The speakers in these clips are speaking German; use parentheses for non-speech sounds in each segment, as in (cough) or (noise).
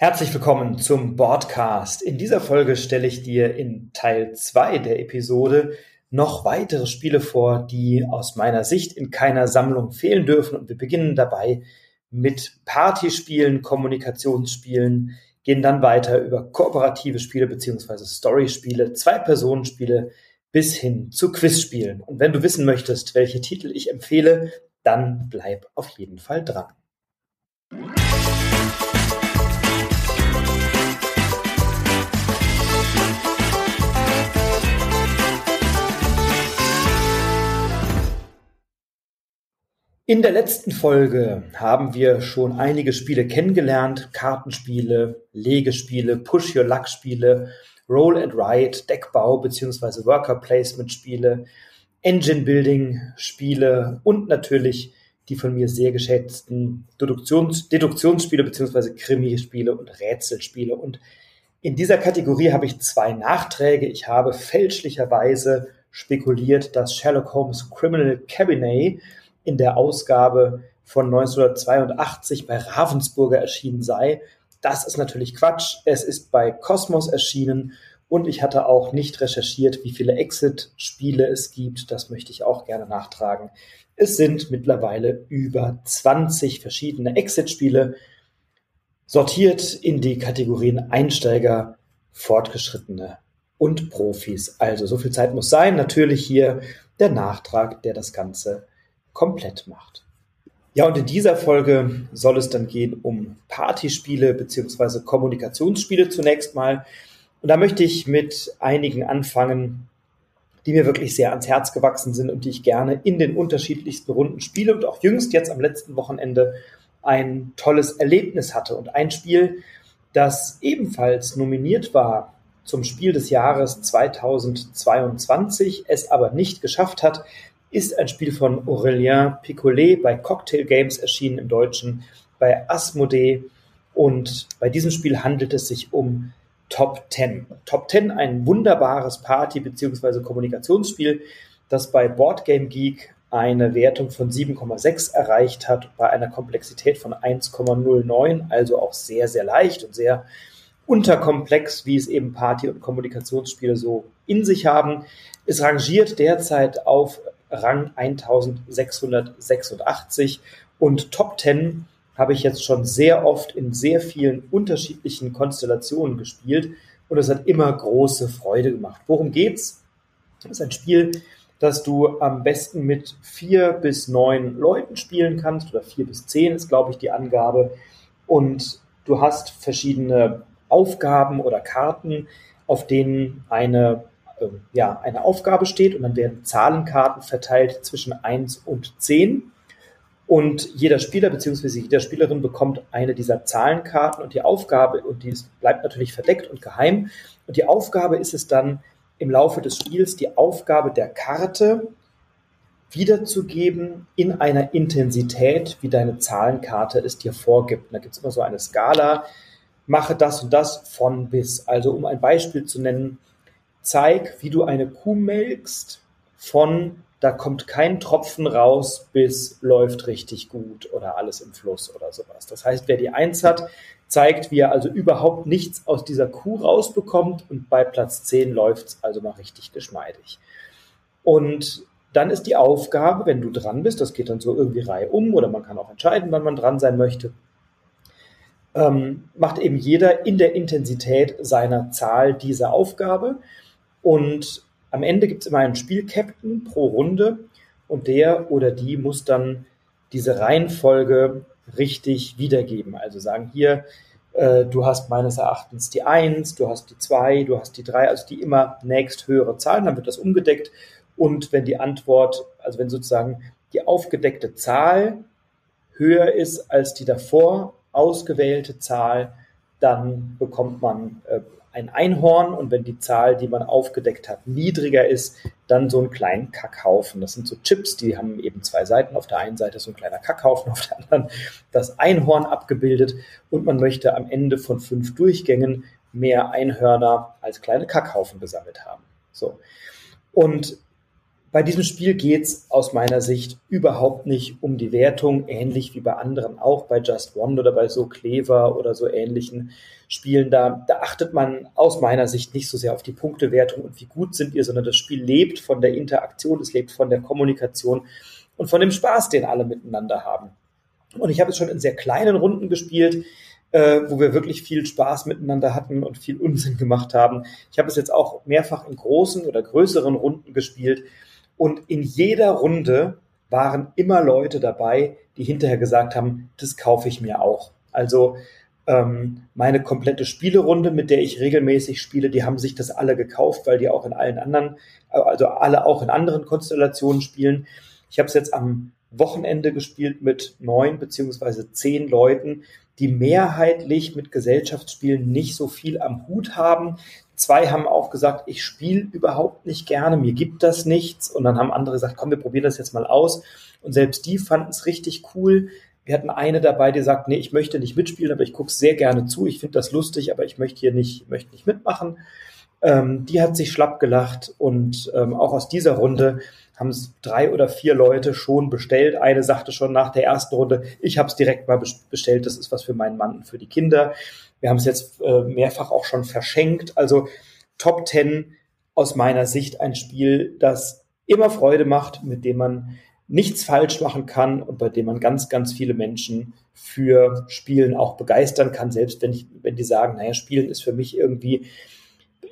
Herzlich willkommen zum Broadcast. In dieser Folge stelle ich dir in Teil 2 der Episode noch weitere Spiele vor, die aus meiner Sicht in keiner Sammlung fehlen dürfen. Und wir beginnen dabei mit Partyspielen, Kommunikationsspielen, gehen dann weiter über kooperative Spiele beziehungsweise Storyspiele, Zwei-Personen-Spiele bis hin zu Quizspielen. Und wenn du wissen möchtest, welche Titel ich empfehle, dann bleib auf jeden Fall dran. In der letzten Folge haben wir schon einige Spiele kennengelernt. Kartenspiele, Legespiele, Push-Your-Luck-Spiele, Roll and Ride, Deckbau bzw. Worker Placement Spiele, Engine Building Spiele und natürlich die von mir sehr geschätzten Deduktions Deduktionsspiele bzw. Krimi-Spiele und Rätselspiele. Und in dieser Kategorie habe ich zwei Nachträge. Ich habe fälschlicherweise spekuliert, dass Sherlock Holmes Criminal Cabinet in der Ausgabe von 1982 bei Ravensburger erschienen sei. Das ist natürlich Quatsch. Es ist bei Cosmos erschienen und ich hatte auch nicht recherchiert, wie viele Exit-Spiele es gibt. Das möchte ich auch gerne nachtragen. Es sind mittlerweile über 20 verschiedene Exit-Spiele, sortiert in die Kategorien Einsteiger, Fortgeschrittene und Profis. Also so viel Zeit muss sein. Natürlich hier der Nachtrag, der das Ganze komplett macht. Ja, und in dieser Folge soll es dann gehen um Partyspiele beziehungsweise Kommunikationsspiele zunächst mal. Und da möchte ich mit einigen anfangen, die mir wirklich sehr ans Herz gewachsen sind und die ich gerne in den unterschiedlichsten Runden spiele und auch jüngst jetzt am letzten Wochenende ein tolles Erlebnis hatte. Und ein Spiel, das ebenfalls nominiert war zum Spiel des Jahres 2022, es aber nicht geschafft hat, ist ein Spiel von Aurélien Picolet bei Cocktail Games erschienen im Deutschen, bei Asmodee. Und bei diesem Spiel handelt es sich um Top 10. Top 10, ein wunderbares Party- bzw. Kommunikationsspiel, das bei Boardgame Geek eine Wertung von 7,6 erreicht hat, bei einer Komplexität von 1,09, also auch sehr, sehr leicht und sehr unterkomplex, wie es eben Party- und Kommunikationsspiele so in sich haben. Es rangiert derzeit auf Rang 1686 und Top 10 habe ich jetzt schon sehr oft in sehr vielen unterschiedlichen Konstellationen gespielt und es hat immer große Freude gemacht. Worum geht's? Das ist ein Spiel, das du am besten mit vier bis neun Leuten spielen kannst oder vier bis zehn ist, glaube ich, die Angabe. Und du hast verschiedene Aufgaben oder Karten, auf denen eine ja, eine Aufgabe steht und dann werden Zahlenkarten verteilt zwischen 1 und 10. Und jeder Spieler bzw. jede Spielerin bekommt eine dieser Zahlenkarten und die Aufgabe, und die bleibt natürlich verdeckt und geheim, und die Aufgabe ist es dann im Laufe des Spiels, die Aufgabe der Karte wiederzugeben in einer Intensität, wie deine Zahlenkarte es dir vorgibt. Und da gibt es immer so eine Skala, mache das und das von bis. Also um ein Beispiel zu nennen, zeig, wie du eine Kuh melkst von da kommt kein Tropfen raus bis läuft richtig gut oder alles im Fluss oder sowas. Das heißt, wer die Eins hat, zeigt, wie er also überhaupt nichts aus dieser Kuh rausbekommt und bei Platz 10 läuft's also mal richtig geschmeidig. Und dann ist die Aufgabe, wenn du dran bist, das geht dann so irgendwie Reihe um oder man kann auch entscheiden, wann man dran sein möchte, ähm, macht eben jeder in der Intensität seiner Zahl diese Aufgabe und am Ende gibt es immer einen Spielcaptain pro Runde und der oder die muss dann diese Reihenfolge richtig wiedergeben. Also sagen hier, äh, du hast meines Erachtens die 1, du hast die 2, du hast die 3, also die immer nächst höhere Zahlen, dann wird das umgedeckt. Und wenn die Antwort, also wenn sozusagen die aufgedeckte Zahl höher ist als die davor ausgewählte Zahl, dann bekommt man äh, ein Einhorn und wenn die Zahl, die man aufgedeckt hat, niedriger ist, dann so einen kleinen Kackhaufen. Das sind so Chips, die haben eben zwei Seiten. Auf der einen Seite so ein kleiner Kackhaufen, (laughs) auf der anderen das Einhorn abgebildet und man möchte am Ende von fünf Durchgängen mehr Einhörner als kleine Kackhaufen gesammelt haben. So. Und Bei diesem Spiel geht es aus meiner Sicht überhaupt nicht um die Wertung, ähnlich wie bei anderen, auch bei Just One oder bei so Clever oder so ähnlichen Spielen. Da, da achtet man aus meiner Sicht nicht so sehr auf die Punktewertung und wie gut sind ihr, sondern das Spiel lebt von der Interaktion, es lebt von der Kommunikation und von dem Spaß, den alle miteinander haben. Und ich habe es schon in sehr kleinen Runden gespielt, äh, wo wir wirklich viel Spaß miteinander hatten und viel Unsinn gemacht haben. Ich habe es jetzt auch mehrfach in großen oder größeren Runden gespielt und in jeder Runde waren immer Leute dabei, die hinterher gesagt haben, das kaufe ich mir auch. Also ähm, meine komplette Spielerunde, mit der ich regelmäßig spiele, die haben sich das alle gekauft, weil die auch in allen anderen, also alle auch in anderen Konstellationen spielen. Ich habe es jetzt am Wochenende gespielt mit neun beziehungsweise zehn Leuten, die mehrheitlich mit Gesellschaftsspielen nicht so viel am Hut haben, Zwei haben auch gesagt, ich spiele überhaupt nicht gerne, mir gibt das nichts. Und dann haben andere gesagt, komm, wir probieren das jetzt mal aus. Und selbst die fanden es richtig cool. Wir hatten eine dabei, die sagt, nee, ich möchte nicht mitspielen, aber ich gucke sehr gerne zu. Ich finde das lustig, aber ich möchte hier nicht, möchte nicht mitmachen. Ähm, die hat sich schlapp gelacht und ähm, auch aus dieser Runde haben es drei oder vier Leute schon bestellt. Eine sagte schon nach der ersten Runde, ich habe es direkt mal bestellt, das ist was für meinen Mann und für die Kinder. Wir haben es jetzt äh, mehrfach auch schon verschenkt. Also Top 10 aus meiner Sicht ein Spiel, das immer Freude macht, mit dem man nichts falsch machen kann und bei dem man ganz, ganz viele Menschen für Spielen auch begeistern kann, selbst wenn, ich, wenn die sagen, naja, Spielen ist für mich irgendwie,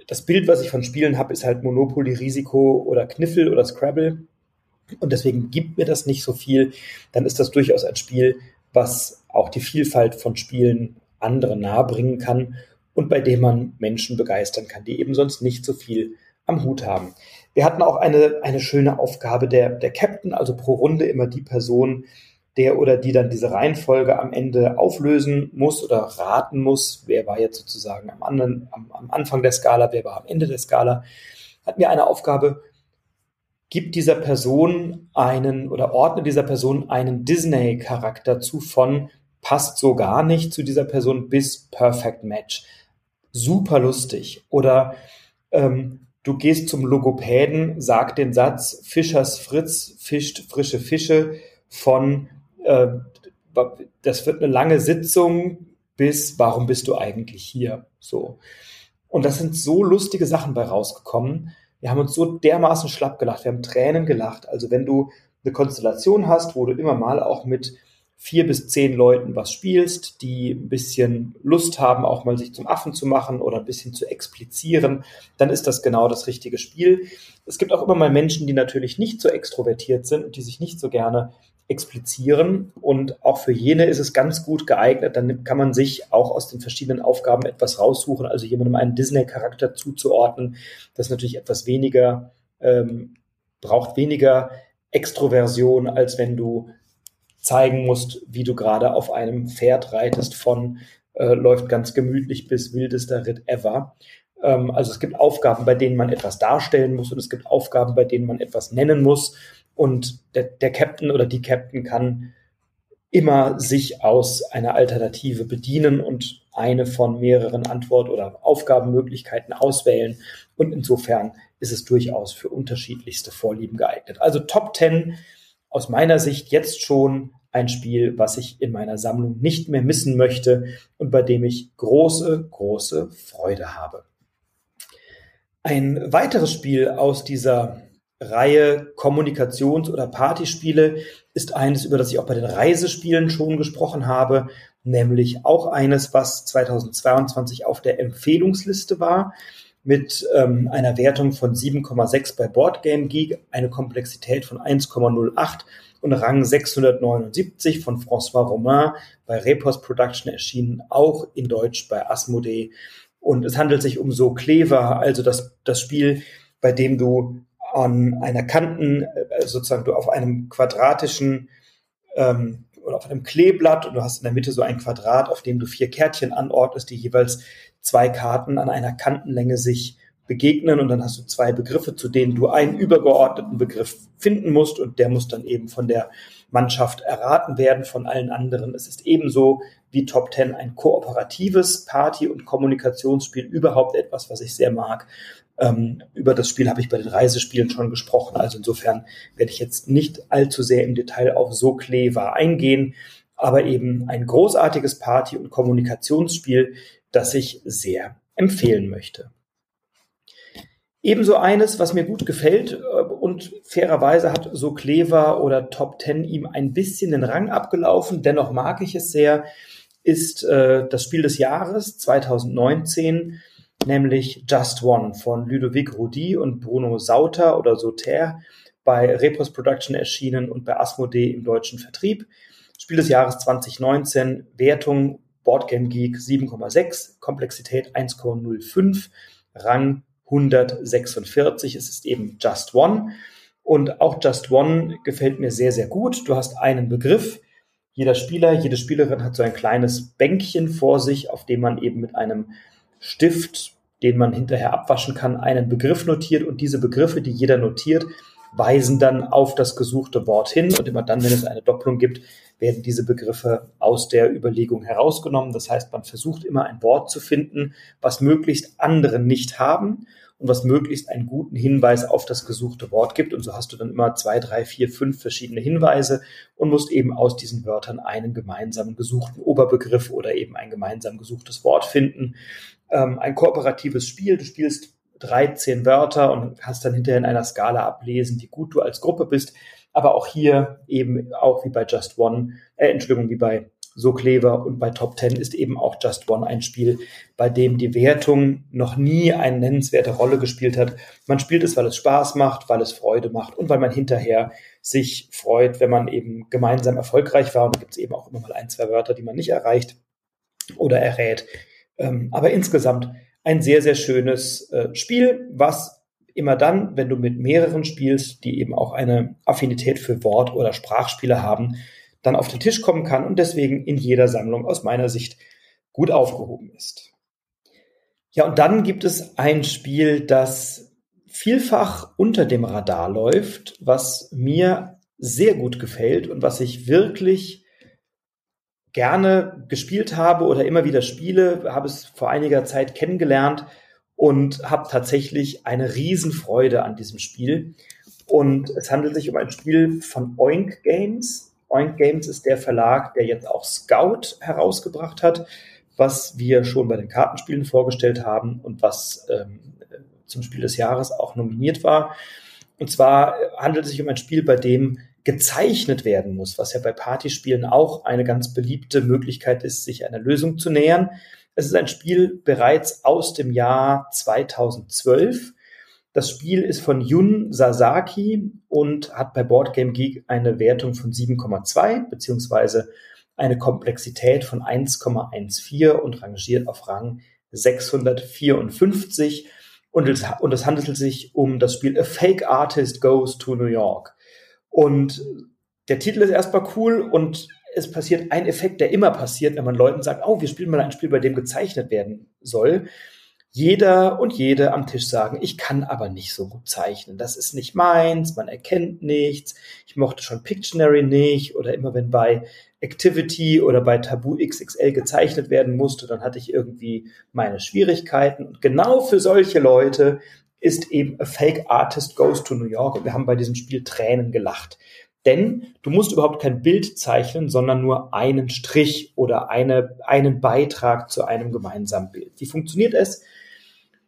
das Bild, was ich von Spielen habe, ist halt Monopoly, Risiko oder Kniffel oder Scrabble. Und deswegen gibt mir das nicht so viel. Dann ist das durchaus ein Spiel, was auch die Vielfalt von Spielen anderen nahebringen kann und bei dem man Menschen begeistern kann, die eben sonst nicht so viel am Hut haben. Wir hatten auch eine, eine schöne Aufgabe der, der Captain, also pro Runde immer die Person, der oder die dann diese Reihenfolge am Ende auflösen muss oder raten muss. Wer war jetzt sozusagen am, anderen, am, am Anfang der Skala, wer war am Ende der Skala. Hat mir eine Aufgabe, gibt dieser Person einen oder ordne dieser Person einen Disney-Charakter zu von passt so gar nicht zu dieser Person bis Perfect Match. Super lustig. Oder ähm, du gehst zum Logopäden, sag den Satz, Fischers Fritz fischt frische Fische von, äh, das wird eine lange Sitzung bis, warum bist du eigentlich hier? So. Und das sind so lustige Sachen bei rausgekommen. Wir haben uns so dermaßen schlapp gelacht, wir haben Tränen gelacht. Also wenn du eine Konstellation hast, wo du immer mal auch mit vier bis zehn Leuten was spielst, die ein bisschen Lust haben, auch mal sich zum Affen zu machen oder ein bisschen zu explizieren, dann ist das genau das richtige Spiel. Es gibt auch immer mal Menschen, die natürlich nicht so extrovertiert sind und die sich nicht so gerne explizieren. Und auch für jene ist es ganz gut geeignet. Dann kann man sich auch aus den verschiedenen Aufgaben etwas raussuchen, also jemandem einen Disney-Charakter zuzuordnen. Das ist natürlich etwas weniger, ähm, braucht weniger Extroversion, als wenn du zeigen musst, wie du gerade auf einem Pferd reitest von äh, läuft ganz gemütlich bis wildester Ritt ever. Ähm, also es gibt Aufgaben, bei denen man etwas darstellen muss und es gibt Aufgaben, bei denen man etwas nennen muss. Und der, der Captain oder die Captain kann immer sich aus einer Alternative bedienen und eine von mehreren Antwort- oder Aufgabenmöglichkeiten auswählen. Und insofern ist es durchaus für unterschiedlichste Vorlieben geeignet. Also Top 10 aus meiner Sicht jetzt schon ein Spiel, was ich in meiner Sammlung nicht mehr missen möchte und bei dem ich große, große Freude habe. Ein weiteres Spiel aus dieser Reihe Kommunikations- oder Partyspiele ist eines, über das ich auch bei den Reisespielen schon gesprochen habe, nämlich auch eines, was 2022 auf der Empfehlungsliste war, mit ähm, einer Wertung von 7,6 bei Boardgame Geek, eine Komplexität von 1,08 und Rang 679 von François Romain bei Repos Production erschienen, auch in Deutsch bei Asmodee. Und es handelt sich um so Clever, also das, das Spiel, bei dem du an einer Kanten, äh, sozusagen du auf einem quadratischen ähm, oder auf einem Kleeblatt und du hast in der Mitte so ein Quadrat, auf dem du vier Kärtchen anordnest, die jeweils zwei Karten an einer Kantenlänge sich begegnen und dann hast du zwei Begriffe, zu denen du einen übergeordneten Begriff finden musst und der muss dann eben von der Mannschaft erraten werden von allen anderen. Es ist ebenso wie Top Ten ein kooperatives Party- und Kommunikationsspiel, überhaupt etwas, was ich sehr mag. Ähm, über das Spiel habe ich bei den Reisespielen schon gesprochen. Also insofern werde ich jetzt nicht allzu sehr im Detail auf So Clever eingehen, aber eben ein großartiges Party- und Kommunikationsspiel, das ich sehr empfehlen möchte. Ebenso eines, was mir gut gefällt äh, und fairerweise hat so Clever oder Top Ten ihm ein bisschen den Rang abgelaufen, dennoch mag ich es sehr, ist äh, das Spiel des Jahres 2019, nämlich Just One von Ludovic Roudy und Bruno Sauter oder Sauter bei Repos Production erschienen und bei Asmodee im deutschen Vertrieb. Spiel des Jahres 2019, Wertung Boardgame Geek 7,6, Komplexität 1,05, Rang 146. Es ist eben Just One. Und auch Just One gefällt mir sehr, sehr gut. Du hast einen Begriff. Jeder Spieler, jede Spielerin hat so ein kleines Bänkchen vor sich, auf dem man eben mit einem Stift, den man hinterher abwaschen kann, einen Begriff notiert. Und diese Begriffe, die jeder notiert, weisen dann auf das gesuchte Wort hin. Und immer dann, wenn es eine Doppelung gibt, werden diese Begriffe aus der Überlegung herausgenommen. Das heißt, man versucht immer ein Wort zu finden, was möglichst andere nicht haben und was möglichst einen guten Hinweis auf das gesuchte Wort gibt. Und so hast du dann immer zwei, drei, vier, fünf verschiedene Hinweise und musst eben aus diesen Wörtern einen gemeinsamen gesuchten Oberbegriff oder eben ein gemeinsam gesuchtes Wort finden. Ähm, ein kooperatives Spiel. Du spielst 13 Wörter und hast dann hinterher in einer Skala ablesen, wie gut du als Gruppe bist. Aber auch hier eben auch wie bei Just One, äh, Entschuldigung, wie bei So Clever und bei Top 10 ist eben auch Just One ein Spiel, bei dem die Wertung noch nie eine nennenswerte Rolle gespielt hat. Man spielt es, weil es Spaß macht, weil es Freude macht und weil man hinterher sich freut, wenn man eben gemeinsam erfolgreich war. Und da gibt es eben auch immer mal ein, zwei Wörter, die man nicht erreicht oder errät. Ähm, aber insgesamt ein sehr, sehr schönes äh, Spiel, was immer dann, wenn du mit mehreren spielst, die eben auch eine Affinität für Wort- oder Sprachspiele haben, dann auf den Tisch kommen kann und deswegen in jeder Sammlung aus meiner Sicht gut aufgehoben ist. Ja, und dann gibt es ein Spiel, das vielfach unter dem Radar läuft, was mir sehr gut gefällt und was ich wirklich gerne gespielt habe oder immer wieder spiele, habe es vor einiger Zeit kennengelernt und habe tatsächlich eine Riesenfreude an diesem Spiel. Und es handelt sich um ein Spiel von Oink Games. Oink Games ist der Verlag, der jetzt auch Scout herausgebracht hat, was wir schon bei den Kartenspielen vorgestellt haben und was ähm, zum Spiel des Jahres auch nominiert war. Und zwar handelt es sich um ein Spiel, bei dem gezeichnet werden muss, was ja bei Partyspielen auch eine ganz beliebte Möglichkeit ist, sich einer Lösung zu nähern. Es ist ein Spiel bereits aus dem Jahr 2012. Das Spiel ist von Yun Sasaki und hat bei Boardgame Geek eine Wertung von 7,2 beziehungsweise eine Komplexität von 1,14 und rangiert auf Rang 654. Und es, und es handelt sich um das Spiel A Fake Artist Goes to New York. Und der Titel ist erstmal cool und es passiert ein Effekt, der immer passiert, wenn man Leuten sagt, oh, wir spielen mal ein Spiel, bei dem gezeichnet werden soll. Jeder und jede am Tisch sagen, ich kann aber nicht so gut zeichnen. Das ist nicht meins, man erkennt nichts. Ich mochte schon Pictionary nicht oder immer wenn bei Activity oder bei Tabu XXL gezeichnet werden musste, dann hatte ich irgendwie meine Schwierigkeiten. Und genau für solche Leute ist eben A Fake Artist Goes to New York und wir haben bei diesem Spiel Tränen gelacht. Denn du musst überhaupt kein Bild zeichnen, sondern nur einen Strich oder eine, einen Beitrag zu einem gemeinsamen Bild. Wie funktioniert es?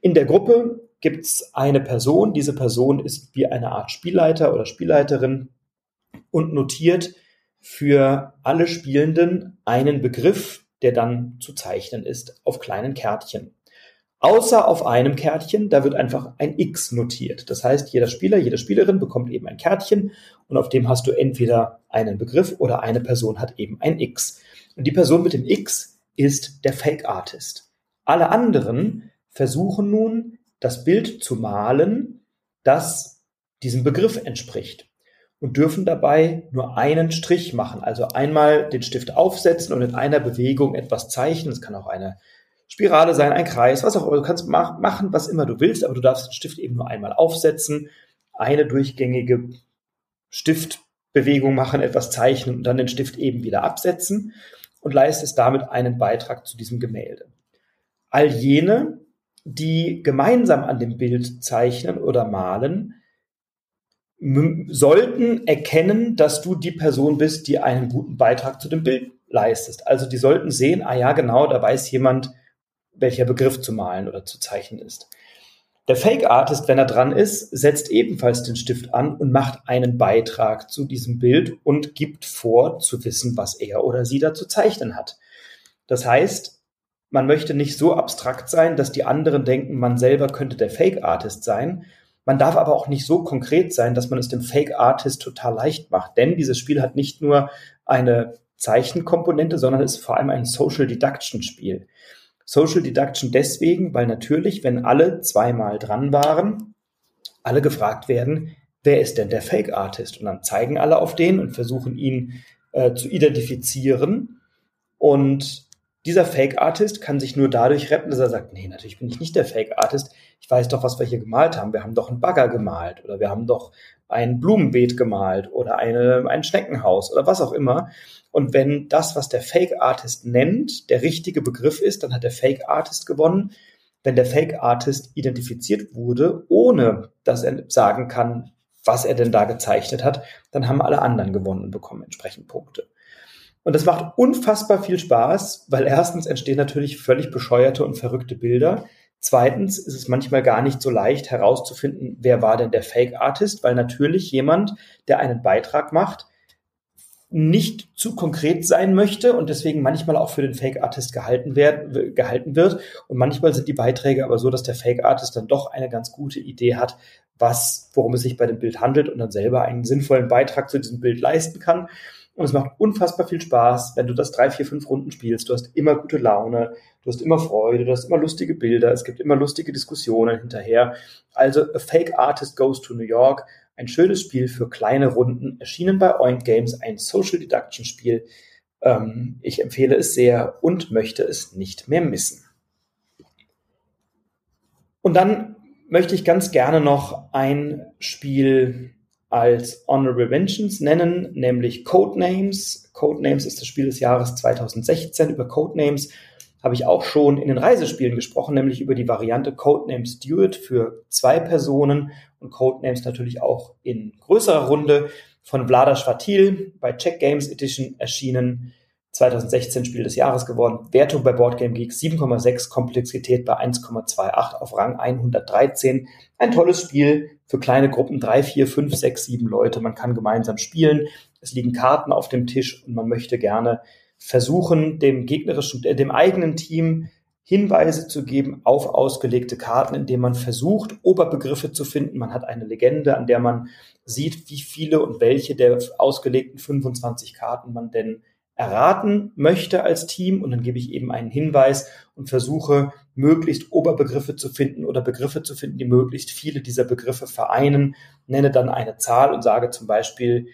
In der Gruppe gibt es eine Person. Diese Person ist wie eine Art Spielleiter oder Spielleiterin und notiert für alle Spielenden einen Begriff, der dann zu zeichnen ist, auf kleinen Kärtchen. Außer auf einem Kärtchen, da wird einfach ein X notiert. Das heißt, jeder Spieler, jede Spielerin bekommt eben ein Kärtchen und auf dem hast du entweder einen Begriff oder eine Person hat eben ein X. Und die Person mit dem X ist der Fake Artist. Alle anderen versuchen nun, das Bild zu malen, das diesem Begriff entspricht und dürfen dabei nur einen Strich machen. Also einmal den Stift aufsetzen und in einer Bewegung etwas zeichnen. Es kann auch eine Spirale sein, ein Kreis, was auch immer. Du kannst mach, machen, was immer du willst, aber du darfst den Stift eben nur einmal aufsetzen. Eine durchgängige Stift, Bewegung machen, etwas zeichnen und dann den Stift eben wieder absetzen und leistest damit einen Beitrag zu diesem Gemälde. All jene, die gemeinsam an dem Bild zeichnen oder malen, sollten erkennen, dass du die Person bist, die einen guten Beitrag zu dem Bild leistest. Also die sollten sehen, ah ja, genau, da weiß jemand, welcher Begriff zu malen oder zu zeichnen ist. Der Fake Artist, wenn er dran ist, setzt ebenfalls den Stift an und macht einen Beitrag zu diesem Bild und gibt vor zu wissen, was er oder sie da zu zeichnen hat. Das heißt, man möchte nicht so abstrakt sein, dass die anderen denken, man selber könnte der Fake Artist sein, man darf aber auch nicht so konkret sein, dass man es dem Fake Artist total leicht macht. Denn dieses Spiel hat nicht nur eine Zeichenkomponente, sondern ist vor allem ein Social Deduction Spiel. Social Deduction deswegen, weil natürlich, wenn alle zweimal dran waren, alle gefragt werden, wer ist denn der Fake Artist? Und dann zeigen alle auf den und versuchen ihn äh, zu identifizieren. Und dieser Fake Artist kann sich nur dadurch retten, dass er sagt, nee, natürlich bin ich nicht der Fake Artist. Ich weiß doch, was wir hier gemalt haben. Wir haben doch einen Bagger gemalt oder wir haben doch ein Blumenbeet gemalt oder eine, ein Schneckenhaus oder was auch immer. Und wenn das, was der Fake Artist nennt, der richtige Begriff ist, dann hat der Fake Artist gewonnen. Wenn der Fake Artist identifiziert wurde, ohne dass er sagen kann, was er denn da gezeichnet hat, dann haben alle anderen gewonnen und bekommen entsprechend Punkte. Und das macht unfassbar viel Spaß, weil erstens entstehen natürlich völlig bescheuerte und verrückte Bilder. Zweitens ist es manchmal gar nicht so leicht herauszufinden, wer war denn der Fake Artist, weil natürlich jemand, der einen Beitrag macht, nicht zu konkret sein möchte und deswegen manchmal auch für den Fake Artist gehalten, werden, gehalten wird. Und manchmal sind die Beiträge aber so, dass der Fake Artist dann doch eine ganz gute Idee hat, was, worum es sich bei dem Bild handelt und dann selber einen sinnvollen Beitrag zu diesem Bild leisten kann. Und es macht unfassbar viel Spaß, wenn du das drei, vier, fünf Runden spielst. Du hast immer gute Laune, du hast immer Freude, du hast immer lustige Bilder, es gibt immer lustige Diskussionen hinterher. Also A Fake Artist Goes to New York, ein schönes Spiel für kleine Runden, erschienen bei Oink Games, ein Social Deduction Spiel. Ähm, ich empfehle es sehr und möchte es nicht mehr missen. Und dann möchte ich ganz gerne noch ein Spiel als Honorable Mentions nennen, nämlich Codenames. Codenames ist das Spiel des Jahres 2016. Über Codenames habe ich auch schon in den Reisespielen gesprochen, nämlich über die Variante Codenames Steward für zwei Personen und Codenames natürlich auch in größerer Runde von Vlada Schwatil bei Check Games Edition erschienen. 2016 Spiel des Jahres geworden. Wertung bei Boardgame Geek 7,6, Komplexität bei 1,28 auf Rang 113. Ein tolles Spiel für kleine Gruppen, drei, vier, fünf, sechs, sieben Leute. Man kann gemeinsam spielen. Es liegen Karten auf dem Tisch und man möchte gerne versuchen, dem gegnerischen, äh, dem eigenen Team Hinweise zu geben auf ausgelegte Karten, indem man versucht, Oberbegriffe zu finden. Man hat eine Legende, an der man sieht, wie viele und welche der ausgelegten 25 Karten man denn erraten möchte als Team und dann gebe ich eben einen Hinweis und versuche möglichst Oberbegriffe zu finden oder Begriffe zu finden, die möglichst viele dieser Begriffe vereinen, nenne dann eine Zahl und sage zum Beispiel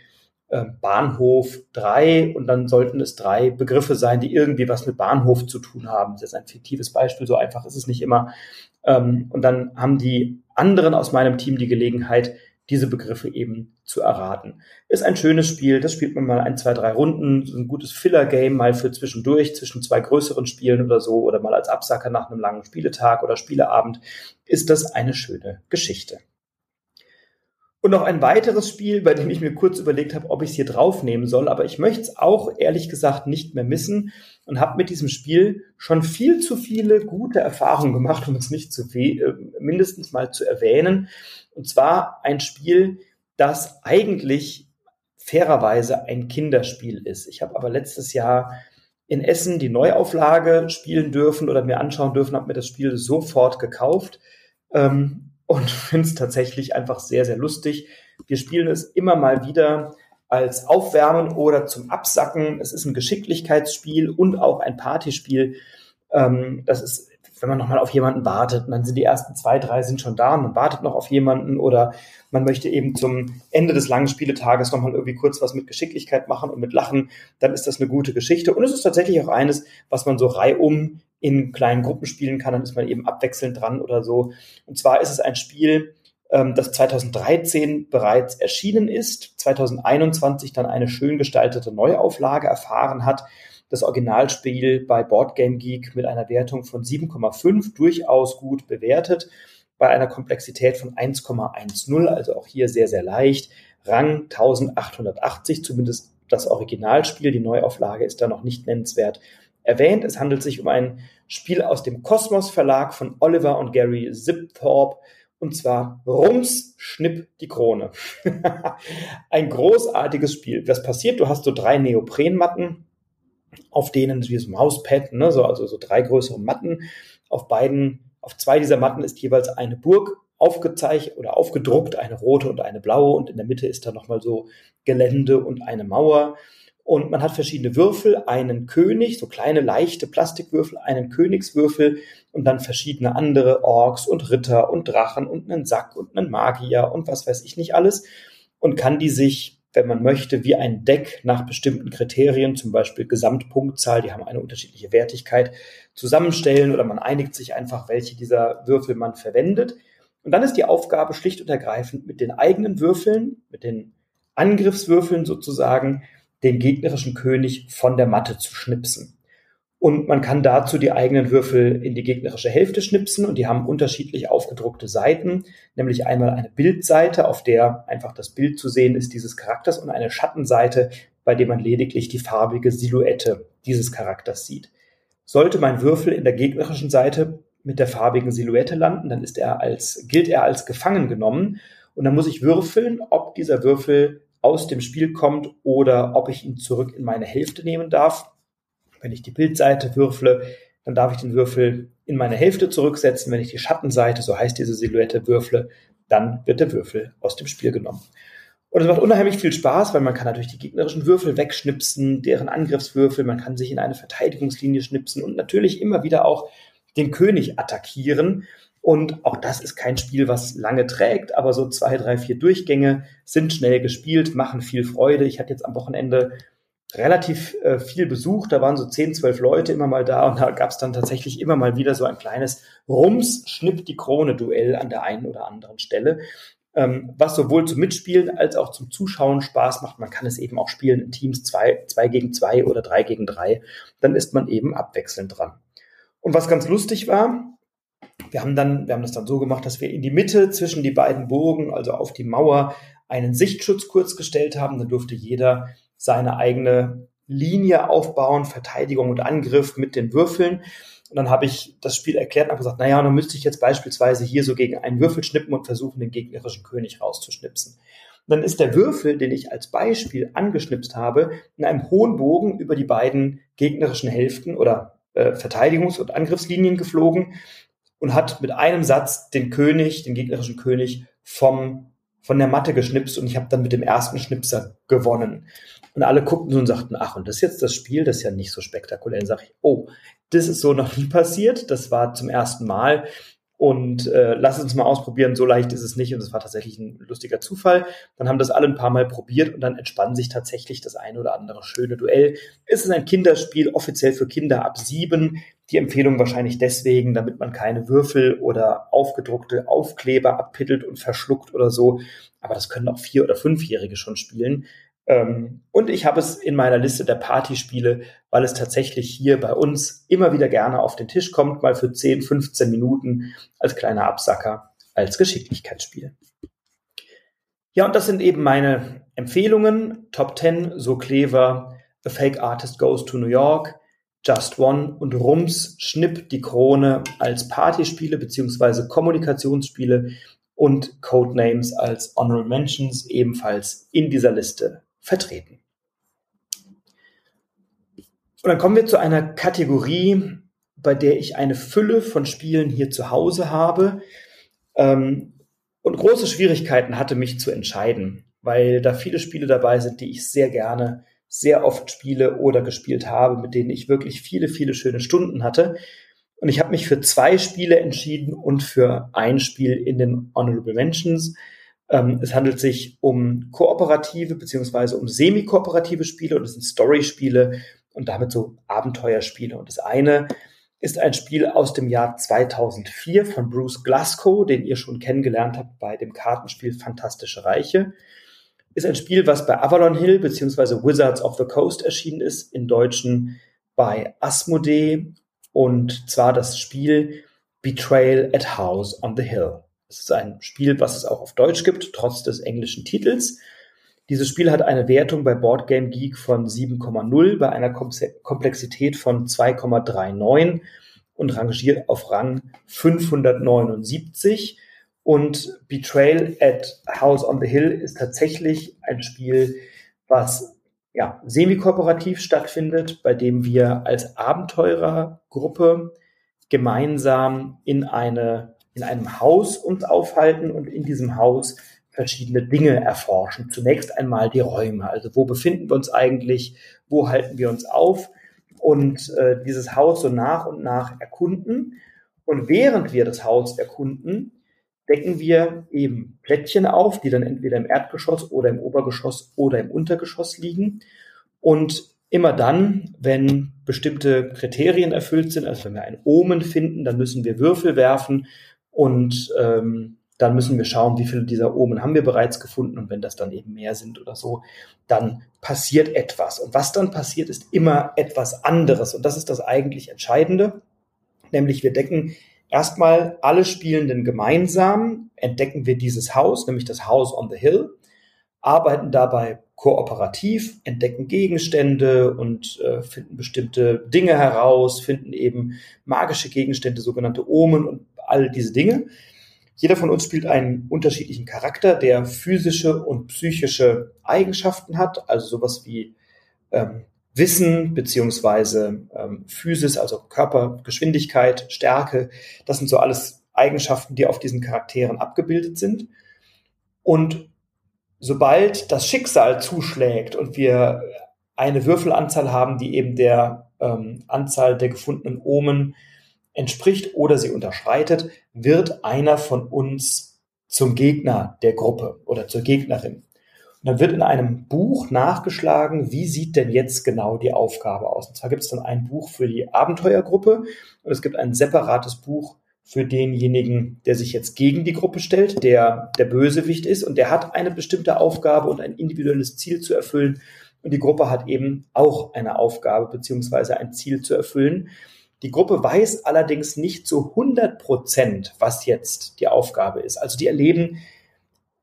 Bahnhof drei und dann sollten es drei Begriffe sein, die irgendwie was mit Bahnhof zu tun haben. Das ist ein fiktives Beispiel, so einfach ist es nicht immer. Ähm, und dann haben die anderen aus meinem Team die Gelegenheit, diese Begriffe eben zu erraten. Ist ein schönes Spiel, das spielt man mal ein, zwei, drei Runden, ein gutes Filler-Game mal für zwischendurch, zwischen zwei größeren Spielen oder so, oder mal als Absacker nach einem langen Spieletag oder Spieleabend, ist das eine schöne Geschichte. Und noch ein weiteres Spiel, bei dem ich mir kurz überlegt habe, ob ich es hier draufnehmen soll, aber ich möchte es auch ehrlich gesagt nicht mehr missen und habe mit diesem Spiel schon viel zu viele gute Erfahrungen gemacht, um es nicht zu äh, mindestens mal zu erwähnen. Und zwar ein Spiel, das eigentlich fairerweise ein Kinderspiel ist. Ich habe aber letztes Jahr in Essen die Neuauflage spielen dürfen oder mir anschauen dürfen, habe mir das Spiel sofort gekauft. Ähm, und (laughs) finde es tatsächlich einfach sehr, sehr lustig. Wir spielen es immer mal wieder als Aufwärmen oder zum Absacken. Es ist ein Geschicklichkeitsspiel und auch ein Partyspiel. Ähm, das ist, wenn man nochmal auf jemanden wartet, dann sind die ersten zwei, drei sind schon da und man wartet noch auf jemanden oder man möchte eben zum Ende des langen Spieletages nochmal irgendwie kurz was mit Geschicklichkeit machen und mit Lachen, dann ist das eine gute Geschichte. Und es ist tatsächlich auch eines, was man so reihum in kleinen Gruppen spielen kann, dann ist man eben abwechselnd dran oder so. Und zwar ist es ein Spiel, ähm, das 2013 bereits erschienen ist, 2021 dann eine schön gestaltete Neuauflage erfahren hat. Das Originalspiel bei Boardgame Geek mit einer Wertung von 7,5 durchaus gut bewertet, bei einer Komplexität von 1,10, also auch hier sehr, sehr leicht. Rang 1880, zumindest das Originalspiel. Die Neuauflage ist da noch nicht nennenswert erwähnt. Es handelt sich um ein Spiel aus dem Kosmos Verlag von Oliver und Gary Zipthorpe und zwar Rums Schnipp die Krone. (laughs) ein großartiges Spiel. Was passiert? Du hast so drei Neoprenmatten, auf denen wie so Mauspad, ne, so, also so drei größere Matten. Auf beiden, auf zwei dieser Matten ist jeweils eine Burg aufgezeichnet oder aufgedruckt, eine rote und eine blaue und in der Mitte ist da nochmal so Gelände und eine Mauer. Und man hat verschiedene Würfel, einen König, so kleine leichte Plastikwürfel, einen Königswürfel und dann verschiedene andere Orks und Ritter und Drachen und einen Sack und einen Magier und was weiß ich nicht alles und kann die sich, wenn man möchte, wie ein Deck nach bestimmten Kriterien, zum Beispiel Gesamtpunktzahl, die haben eine unterschiedliche Wertigkeit, zusammenstellen oder man einigt sich einfach, welche dieser Würfel man verwendet. Und dann ist die Aufgabe schlicht und ergreifend mit den eigenen Würfeln, mit den Angriffswürfeln sozusagen, den gegnerischen König von der Matte zu schnipsen. Und man kann dazu die eigenen Würfel in die gegnerische Hälfte schnipsen und die haben unterschiedlich aufgedruckte Seiten, nämlich einmal eine Bildseite, auf der einfach das Bild zu sehen ist dieses Charakters und eine Schattenseite, bei der man lediglich die farbige Silhouette dieses Charakters sieht. Sollte mein Würfel in der gegnerischen Seite mit der farbigen Silhouette landen, dann ist er als, gilt er als gefangen genommen und dann muss ich würfeln, ob dieser Würfel aus dem Spiel kommt oder ob ich ihn zurück in meine Hälfte nehmen darf. Wenn ich die Bildseite würfle, dann darf ich den Würfel in meine Hälfte zurücksetzen. Wenn ich die Schattenseite, so heißt diese Silhouette, würfle, dann wird der Würfel aus dem Spiel genommen. Und es macht unheimlich viel Spaß, weil man kann natürlich die gegnerischen Würfel wegschnipsen, deren Angriffswürfel, man kann sich in eine Verteidigungslinie schnipsen und natürlich immer wieder auch den König attackieren. Und auch das ist kein Spiel, was lange trägt, aber so zwei, drei, vier Durchgänge sind schnell gespielt, machen viel Freude. Ich hatte jetzt am Wochenende relativ äh, viel Besuch. Da waren so zehn, zwölf Leute immer mal da und da gab es dann tatsächlich immer mal wieder so ein kleines Rums, Schnipp die Krone-Duell an der einen oder anderen Stelle. Ähm, was sowohl zum Mitspielen als auch zum Zuschauen Spaß macht. Man kann es eben auch spielen in Teams zwei, zwei gegen zwei oder drei gegen drei. Dann ist man eben abwechselnd dran. Und was ganz lustig war, wir haben dann, wir haben das dann so gemacht, dass wir in die Mitte zwischen die beiden Burgen, also auf die Mauer, einen Sichtschutz kurz gestellt haben. Dann durfte jeder seine eigene Linie aufbauen, Verteidigung und Angriff mit den Würfeln. Und dann habe ich das Spiel erklärt und habe gesagt, naja, dann müsste ich jetzt beispielsweise hier so gegen einen Würfel schnippen und versuchen, den gegnerischen König rauszuschnipsen. Und dann ist der Würfel, den ich als Beispiel angeschnipst habe, in einem hohen Bogen über die beiden gegnerischen Hälften oder äh, Verteidigungs- und Angriffslinien geflogen und hat mit einem Satz den König, den gegnerischen König vom von der Matte geschnipst und ich habe dann mit dem ersten Schnipser gewonnen. Und alle guckten so und sagten, ach, und das ist jetzt das Spiel, das ist ja nicht so spektakulär. Dann sage ich, oh, das ist so noch nie passiert. Das war zum ersten Mal und äh, lass uns mal ausprobieren, so leicht ist es nicht und es war tatsächlich ein lustiger Zufall. Dann haben das alle ein paar Mal probiert und dann entspann sich tatsächlich das eine oder andere schöne Duell. Es ist ein Kinderspiel, offiziell für Kinder ab sieben. Die Empfehlung wahrscheinlich deswegen, damit man keine Würfel oder aufgedruckte Aufkleber abpittelt und verschluckt oder so. Aber das können auch vier- oder fünfjährige schon spielen. Ähm, und ich habe es in meiner Liste der Partyspiele, weil es tatsächlich hier bei uns immer wieder gerne auf den Tisch kommt, mal für 10, 15 Minuten als kleiner Absacker, als Geschicklichkeitsspiel. Ja, und das sind eben meine Empfehlungen. Top 10, So Clever, A Fake Artist Goes to New York, Just One und Rums Schnipp die Krone als Partyspiele beziehungsweise Kommunikationsspiele und Codenames als Honorable Mentions ebenfalls in dieser Liste vertreten. Und dann kommen wir zu einer Kategorie, bei der ich eine Fülle von Spielen hier zu Hause habe ähm, und große Schwierigkeiten hatte, mich zu entscheiden, weil da viele Spiele dabei sind, die ich sehr gerne, sehr oft spiele oder gespielt habe, mit denen ich wirklich viele, viele schöne Stunden hatte. Und ich habe mich für zwei Spiele entschieden und für ein Spiel in den Honorable Mentions. Ähm, es handelt sich um kooperative beziehungsweise um semi-kooperative Spiele und es sind Story-Spiele und damit so Abenteuerspiele. Und das eine ist ein Spiel aus dem Jahr 2004 von Bruce Glasgow, den ihr schon kennengelernt habt bei dem Kartenspiel Fantastische Reiche. Ist ein Spiel, was bei Avalon Hill bzw. Wizards of the Coast erschienen ist, in Deutschen bei Asmodee und zwar das Spiel Betrayal at House on the Hill. Es ist ein Spiel, was es auch auf Deutsch gibt, trotz des englischen Titels. Dieses Spiel hat eine Wertung bei Boardgame Geek von 7,0 bei einer Komplexität von 2,39 und rangiert auf Rang 579. Und Betrayal at House on the Hill ist tatsächlich ein Spiel, was ja, semi-kooperativ stattfindet, bei dem wir als Abenteurergruppe gemeinsam in eine, in einem Haus uns aufhalten und in diesem Haus verschiedene Dinge erforschen. Zunächst einmal die Räume, also wo befinden wir uns eigentlich, wo halten wir uns auf und äh, dieses Haus so nach und nach erkunden. Und während wir das Haus erkunden, decken wir eben Plättchen auf, die dann entweder im Erdgeschoss oder im Obergeschoss oder im Untergeschoss liegen. Und immer dann, wenn bestimmte Kriterien erfüllt sind, also wenn wir einen Omen finden, dann müssen wir Würfel werfen und ähm, dann müssen wir schauen, wie viele dieser Omen haben wir bereits gefunden und wenn das dann eben mehr sind oder so, dann passiert etwas. Und was dann passiert, ist immer etwas anderes. Und das ist das eigentlich Entscheidende, nämlich wir decken erstmal alle Spielenden gemeinsam, entdecken wir dieses Haus, nämlich das House on the Hill, arbeiten dabei kooperativ, entdecken Gegenstände und äh, finden bestimmte Dinge heraus, finden eben magische Gegenstände, sogenannte Omen und all diese Dinge. Jeder von uns spielt einen unterschiedlichen Charakter, der physische und psychische Eigenschaften hat, also sowas wie ähm, Wissen beziehungsweise ähm, Physis, also Körpergeschwindigkeit, Stärke. Das sind so alles Eigenschaften, die auf diesen Charakteren abgebildet sind. Und sobald das Schicksal zuschlägt und wir eine Würfelanzahl haben, die eben der ähm, Anzahl der gefundenen Omen entspricht oder sie unterschreitet, wird einer von uns zum Gegner der Gruppe oder zur Gegnerin. Und dann wird in einem Buch nachgeschlagen, wie sieht denn jetzt genau die Aufgabe aus. Und zwar gibt es dann ein Buch für die Abenteuergruppe und es gibt ein separates Buch für denjenigen, der sich jetzt gegen die Gruppe stellt, der der Bösewicht ist und der hat eine bestimmte Aufgabe und ein individuelles Ziel zu erfüllen. Und die Gruppe hat eben auch eine Aufgabe beziehungsweise ein Ziel zu erfüllen. Die Gruppe weiß allerdings nicht zu 100 Prozent, was jetzt die Aufgabe ist. Also die erleben,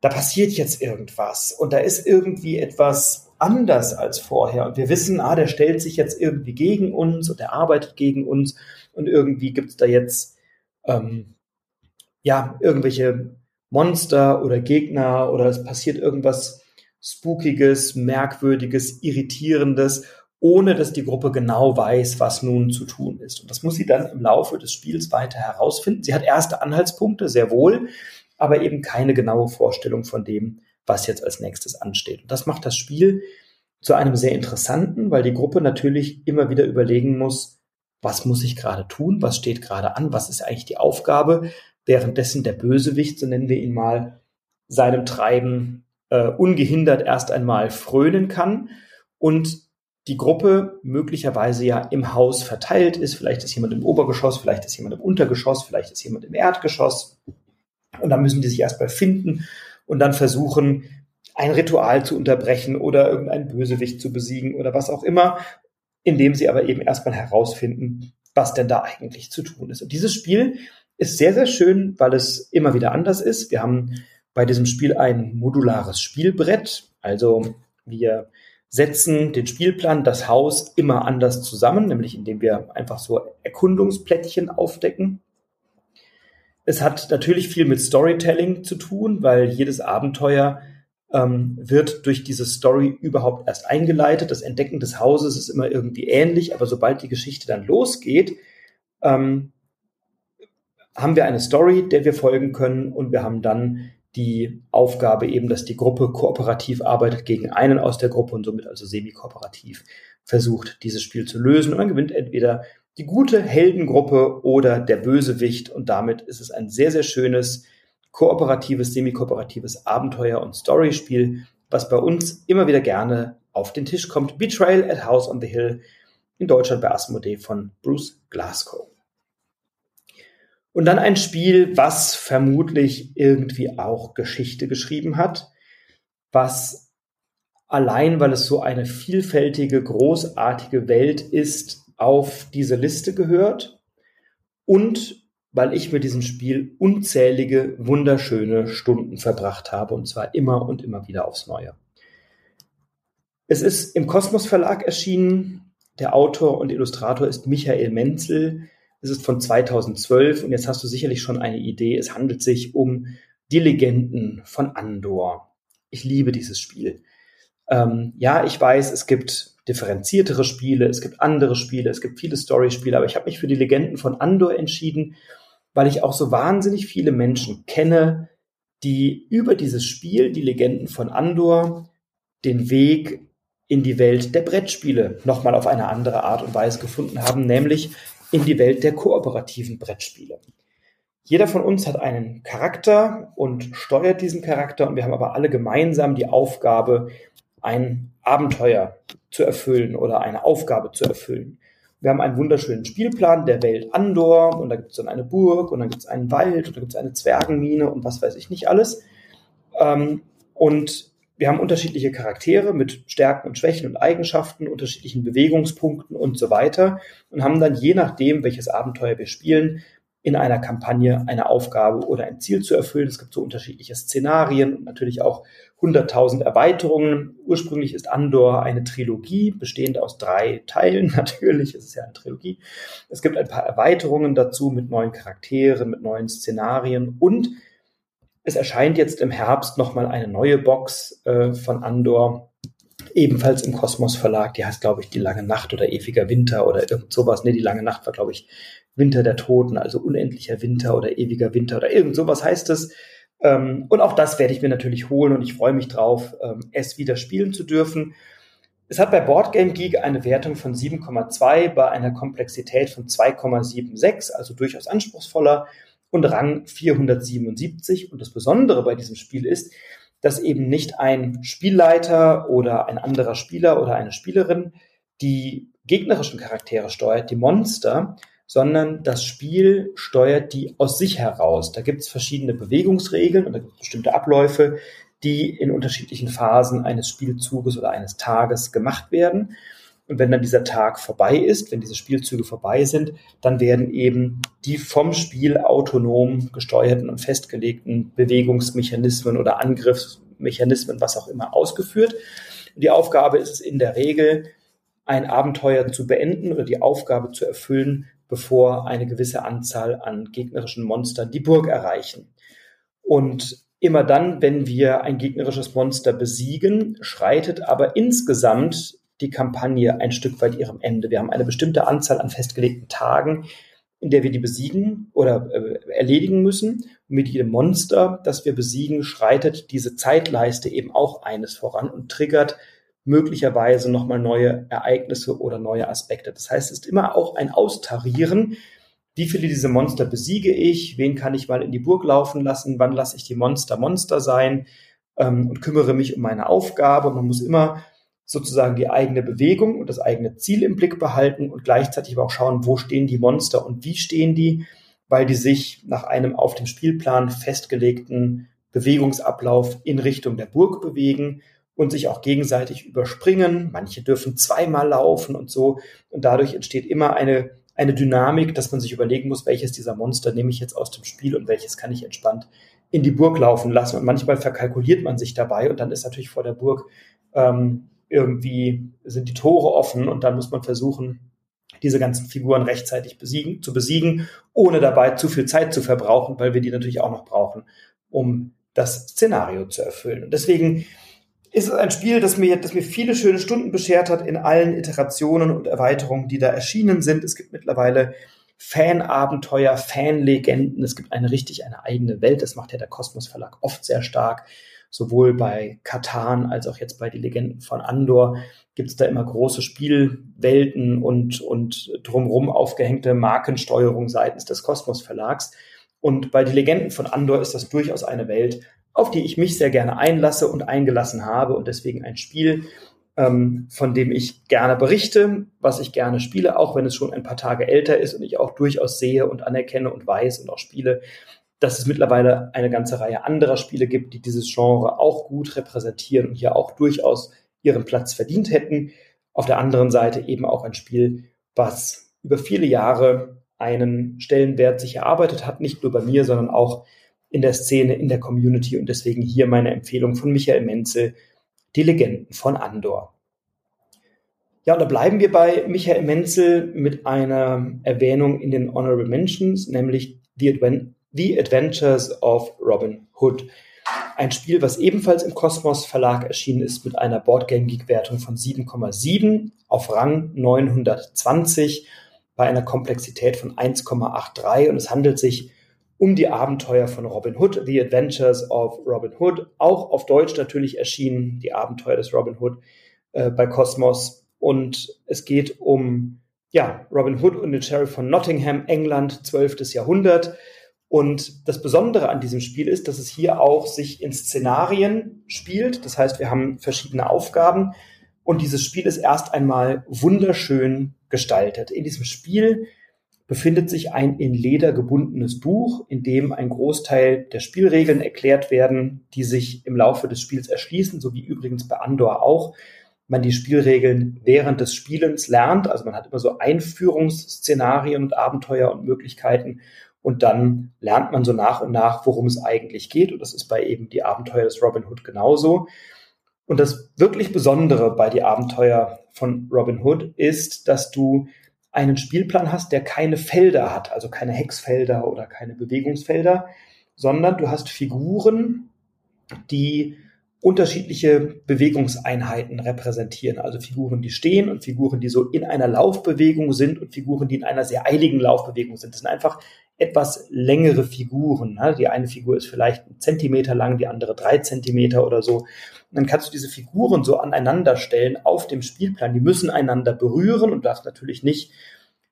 da passiert jetzt irgendwas und da ist irgendwie etwas anders als vorher. Und wir wissen, ah, der stellt sich jetzt irgendwie gegen uns und der arbeitet gegen uns und irgendwie gibt es da jetzt ähm, ja irgendwelche Monster oder Gegner oder es passiert irgendwas Spookiges, Merkwürdiges, Irritierendes ohne dass die Gruppe genau weiß, was nun zu tun ist. Und das muss sie dann im Laufe des Spiels weiter herausfinden. Sie hat erste Anhaltspunkte, sehr wohl, aber eben keine genaue Vorstellung von dem, was jetzt als nächstes ansteht. Und das macht das Spiel zu einem sehr interessanten, weil die Gruppe natürlich immer wieder überlegen muss, was muss ich gerade tun, was steht gerade an, was ist eigentlich die Aufgabe, währenddessen der Bösewicht, so nennen wir ihn mal, seinem Treiben äh, ungehindert erst einmal frönen kann und die Gruppe möglicherweise ja im Haus verteilt ist. Vielleicht ist jemand im Obergeschoss, vielleicht ist jemand im Untergeschoss, vielleicht ist jemand im Erdgeschoss. Und dann müssen die sich erstmal finden und dann versuchen, ein Ritual zu unterbrechen oder irgendeinen Bösewicht zu besiegen oder was auch immer, indem sie aber eben erstmal herausfinden, was denn da eigentlich zu tun ist. Und dieses Spiel ist sehr, sehr schön, weil es immer wieder anders ist. Wir haben bei diesem Spiel ein modulares Spielbrett. Also wir setzen den Spielplan, das Haus immer anders zusammen, nämlich indem wir einfach so Erkundungsplättchen aufdecken. Es hat natürlich viel mit Storytelling zu tun, weil jedes Abenteuer ähm, wird durch diese Story überhaupt erst eingeleitet. Das Entdecken des Hauses ist immer irgendwie ähnlich, aber sobald die Geschichte dann losgeht, ähm, haben wir eine Story, der wir folgen können und wir haben dann die Aufgabe eben, dass die Gruppe kooperativ arbeitet gegen einen aus der Gruppe und somit also semi-kooperativ versucht, dieses Spiel zu lösen. Und dann gewinnt entweder die gute Heldengruppe oder der Bösewicht. Und damit ist es ein sehr, sehr schönes, kooperatives, semi-kooperatives Abenteuer- und Storyspiel, was bei uns immer wieder gerne auf den Tisch kommt. Betrayal at House on the Hill in Deutschland bei Asmodee von Bruce Glasgow. Und dann ein Spiel, was vermutlich irgendwie auch Geschichte geschrieben hat, was allein, weil es so eine vielfältige, großartige Welt ist, auf diese Liste gehört und weil ich mit diesem Spiel unzählige, wunderschöne Stunden verbracht habe, und zwar immer und immer wieder aufs Neue. Es ist im Kosmos Verlag erschienen. Der Autor und Illustrator ist Michael Menzel. Es ist von 2012 und jetzt hast du sicherlich schon eine Idee. Es handelt sich um die Legenden von Andor. Ich liebe dieses Spiel. Ähm, ja, ich weiß, es gibt differenziertere Spiele, es gibt andere Spiele, es gibt viele Story-Spiele, aber ich habe mich für die Legenden von Andor entschieden, weil ich auch so wahnsinnig viele Menschen kenne, die über dieses Spiel, die Legenden von Andor, den Weg in die Welt der Brettspiele nochmal auf eine andere Art und Weise gefunden haben, nämlich in die Welt der kooperativen Brettspiele. Jeder von uns hat einen Charakter und steuert diesen Charakter und wir haben aber alle gemeinsam die Aufgabe, ein Abenteuer zu erfüllen oder eine Aufgabe zu erfüllen. Wir haben einen wunderschönen Spielplan der Welt Andor und da gibt es dann eine Burg und dann gibt es einen Wald und da gibt es eine Zwergenmine und was weiß ich nicht alles. Ähm, und wir haben unterschiedliche Charaktere mit Stärken und Schwächen und Eigenschaften, unterschiedlichen Bewegungspunkten und so weiter und haben dann je nachdem, welches Abenteuer wir spielen, in einer Kampagne eine Aufgabe oder ein Ziel zu erfüllen. Es gibt so unterschiedliche Szenarien und natürlich auch 100.000 Erweiterungen. Ursprünglich ist Andor eine Trilogie, bestehend aus drei Teilen. (laughs) Natürlich ist es ja eine Trilogie. Es gibt ein paar Erweiterungen dazu mit neuen Charakteren, mit neuen Szenarien und es erscheint jetzt im Herbst nochmal eine neue Box äh, von Andor, ebenfalls im Kosmos Verlag. Die heißt, glaube ich, Die lange Nacht oder Ewiger Winter oder irgend sowas. Nee, Die lange Nacht war, glaube ich, Winter der Toten, also unendlicher Winter oder ewiger Winter oder irgend sowas heißt es. Ähm, und auch das werde ich mir natürlich holen und ich freue mich drauf, ähm, es wieder spielen zu dürfen. Es hat bei Boardgame Geek eine Wertung von 7,2 bei einer Komplexität von 2,76, also durchaus anspruchsvoller und Rang 477. Und das Besondere bei diesem Spiel ist, dass eben nicht ein Spielleiter oder ein anderer Spieler oder eine Spielerin die gegnerischen Charaktere steuert, die Monster, sondern das Spiel steuert die aus sich heraus. Da gibt es verschiedene Bewegungsregeln und bestimmte Abläufe, die in unterschiedlichen Phasen eines Spielzuges oder eines Tages gemacht werden. Und wenn dann dieser Tag vorbei ist, wenn diese Spielzüge vorbei sind, dann werden eben die vom Spiel autonom gesteuerten und festgelegten Bewegungsmechanismen oder Angriffsmechanismen, was auch immer, ausgeführt. Und die Aufgabe ist es in der Regel, ein Abenteuer zu beenden oder die Aufgabe zu erfüllen, bevor eine gewisse Anzahl an gegnerischen Monstern die Burg erreichen. Und immer dann, wenn wir ein gegnerisches Monster besiegen, schreitet aber insgesamt die Kampagne ein Stück weit ihrem Ende. Wir haben eine bestimmte Anzahl an festgelegten Tagen, in der wir die besiegen oder äh, erledigen müssen. Und mit jedem Monster, das wir besiegen, schreitet diese Zeitleiste eben auch eines voran und triggert möglicherweise nochmal neue Ereignisse oder neue Aspekte. Das heißt, es ist immer auch ein Austarieren. Wie viele dieser Monster besiege ich? Wen kann ich mal in die Burg laufen lassen? Wann lasse ich die Monster Monster sein? Ähm, und kümmere mich um meine Aufgabe. Man muss immer sozusagen die eigene Bewegung und das eigene Ziel im Blick behalten und gleichzeitig aber auch schauen, wo stehen die Monster und wie stehen die, weil die sich nach einem auf dem Spielplan festgelegten Bewegungsablauf in Richtung der Burg bewegen und sich auch gegenseitig überspringen. Manche dürfen zweimal laufen und so. Und dadurch entsteht immer eine, eine Dynamik, dass man sich überlegen muss, welches dieser Monster nehme ich jetzt aus dem Spiel und welches kann ich entspannt in die Burg laufen lassen. Und manchmal verkalkuliert man sich dabei und dann ist natürlich vor der Burg ähm, irgendwie sind die Tore offen und dann muss man versuchen, diese ganzen Figuren rechtzeitig besiegen, zu besiegen, ohne dabei zu viel Zeit zu verbrauchen, weil wir die natürlich auch noch brauchen, um das Szenario zu erfüllen. Und deswegen ist es ein Spiel, das mir, das mir viele schöne Stunden beschert hat in allen Iterationen und Erweiterungen, die da erschienen sind. Es gibt mittlerweile Fanabenteuer, Fanlegenden. Es gibt eine richtig eine eigene Welt. Das macht ja der Kosmos Verlag oft sehr stark. Sowohl bei Katan als auch jetzt bei die Legenden von Andor gibt es da immer große Spielwelten und, und drumrum aufgehängte Markensteuerung seitens des Kosmos Verlags. Und bei die Legenden von Andor ist das durchaus eine Welt, auf die ich mich sehr gerne einlasse und eingelassen habe und deswegen ein Spiel, ähm, von dem ich gerne berichte, was ich gerne spiele, auch wenn es schon ein paar Tage älter ist und ich auch durchaus sehe und anerkenne und weiß und auch spiele, dass es mittlerweile eine ganze Reihe anderer Spiele gibt, die dieses Genre auch gut repräsentieren und hier auch durchaus ihren Platz verdient hätten. Auf der anderen Seite eben auch ein Spiel, was über viele Jahre einen Stellenwert sich erarbeitet hat, nicht nur bei mir, sondern auch in der Szene, in der Community und deswegen hier meine Empfehlung von Michael Menzel, die Legenden von Andor. Ja, und da bleiben wir bei Michael Menzel mit einer Erwähnung in den Honorable Mentions, nämlich The, Advent The Adventures of Robin Hood. Ein Spiel, was ebenfalls im Kosmos Verlag erschienen ist mit einer Boardgame Geek Wertung von 7,7 auf Rang 920 bei einer Komplexität von 1,83 und es handelt sich um die Abenteuer von Robin Hood, The Adventures of Robin Hood, auch auf Deutsch natürlich erschienen, die Abenteuer des Robin Hood äh, bei Cosmos. Und es geht um ja, Robin Hood und den Sheriff von Nottingham, England, 12. Jahrhundert. Und das Besondere an diesem Spiel ist, dass es hier auch sich in Szenarien spielt. Das heißt, wir haben verschiedene Aufgaben und dieses Spiel ist erst einmal wunderschön gestaltet. In diesem Spiel befindet sich ein in Leder gebundenes Buch, in dem ein Großteil der Spielregeln erklärt werden, die sich im Laufe des Spiels erschließen, so wie übrigens bei Andor auch. Man die Spielregeln während des Spielens lernt, also man hat immer so Einführungsszenarien und Abenteuer und Möglichkeiten und dann lernt man so nach und nach, worum es eigentlich geht und das ist bei eben die Abenteuer des Robin Hood genauso. Und das wirklich Besondere bei die Abenteuer von Robin Hood ist, dass du einen Spielplan hast, der keine Felder hat, also keine Hexfelder oder keine Bewegungsfelder, sondern du hast Figuren, die unterschiedliche Bewegungseinheiten repräsentieren. Also Figuren, die stehen und Figuren, die so in einer Laufbewegung sind und Figuren, die in einer sehr eiligen Laufbewegung sind. Das sind einfach etwas längere Figuren. Ne? Die eine Figur ist vielleicht einen Zentimeter lang, die andere drei Zentimeter oder so. Und dann kannst du diese Figuren so aneinander stellen auf dem Spielplan. Die müssen einander berühren und darfst natürlich nicht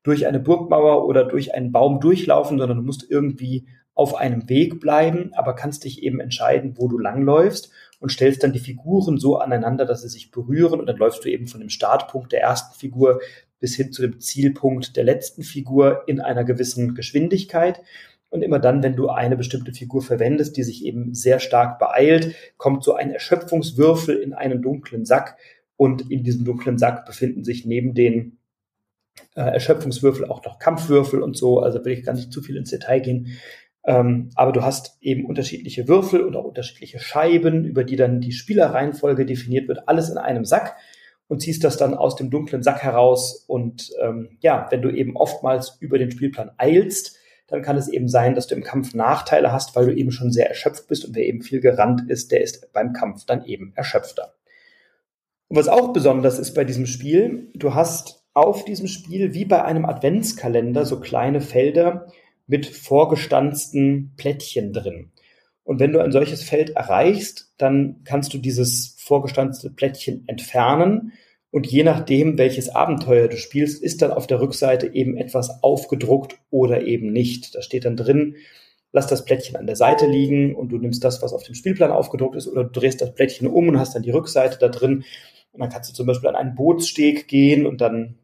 durch eine Burgmauer oder durch einen Baum durchlaufen, sondern du musst irgendwie auf einem Weg bleiben, aber kannst dich eben entscheiden, wo du langläufst und stellst dann die Figuren so aneinander, dass sie sich berühren und dann läufst du eben von dem Startpunkt der ersten Figur bis hin zu dem Zielpunkt der letzten Figur in einer gewissen Geschwindigkeit. Und immer dann, wenn du eine bestimmte Figur verwendest, die sich eben sehr stark beeilt, kommt so ein Erschöpfungswürfel in einen dunklen Sack. Und in diesem dunklen Sack befinden sich neben den äh, Erschöpfungswürfel auch noch Kampfwürfel und so. Also will ich gar nicht zu viel ins Detail gehen. Ähm, aber du hast eben unterschiedliche Würfel und auch unterschiedliche Scheiben, über die dann die Spielerreihenfolge definiert wird, alles in einem Sack und ziehst das dann aus dem dunklen Sack heraus. Und ähm, ja, wenn du eben oftmals über den Spielplan eilst, dann kann es eben sein, dass du im Kampf Nachteile hast, weil du eben schon sehr erschöpft bist und wer eben viel gerannt ist, der ist beim Kampf dann eben erschöpfter. Und was auch besonders ist bei diesem Spiel, du hast auf diesem Spiel wie bei einem Adventskalender so kleine Felder mit vorgestanzten Plättchen drin. Und wenn du ein solches Feld erreichst, dann kannst du dieses vorgestanzte Plättchen entfernen. Und je nachdem, welches Abenteuer du spielst, ist dann auf der Rückseite eben etwas aufgedruckt oder eben nicht. Da steht dann drin, lass das Plättchen an der Seite liegen und du nimmst das, was auf dem Spielplan aufgedruckt ist, oder du drehst das Plättchen um und hast dann die Rückseite da drin. Und dann kannst du zum Beispiel an einen Bootssteg gehen und dann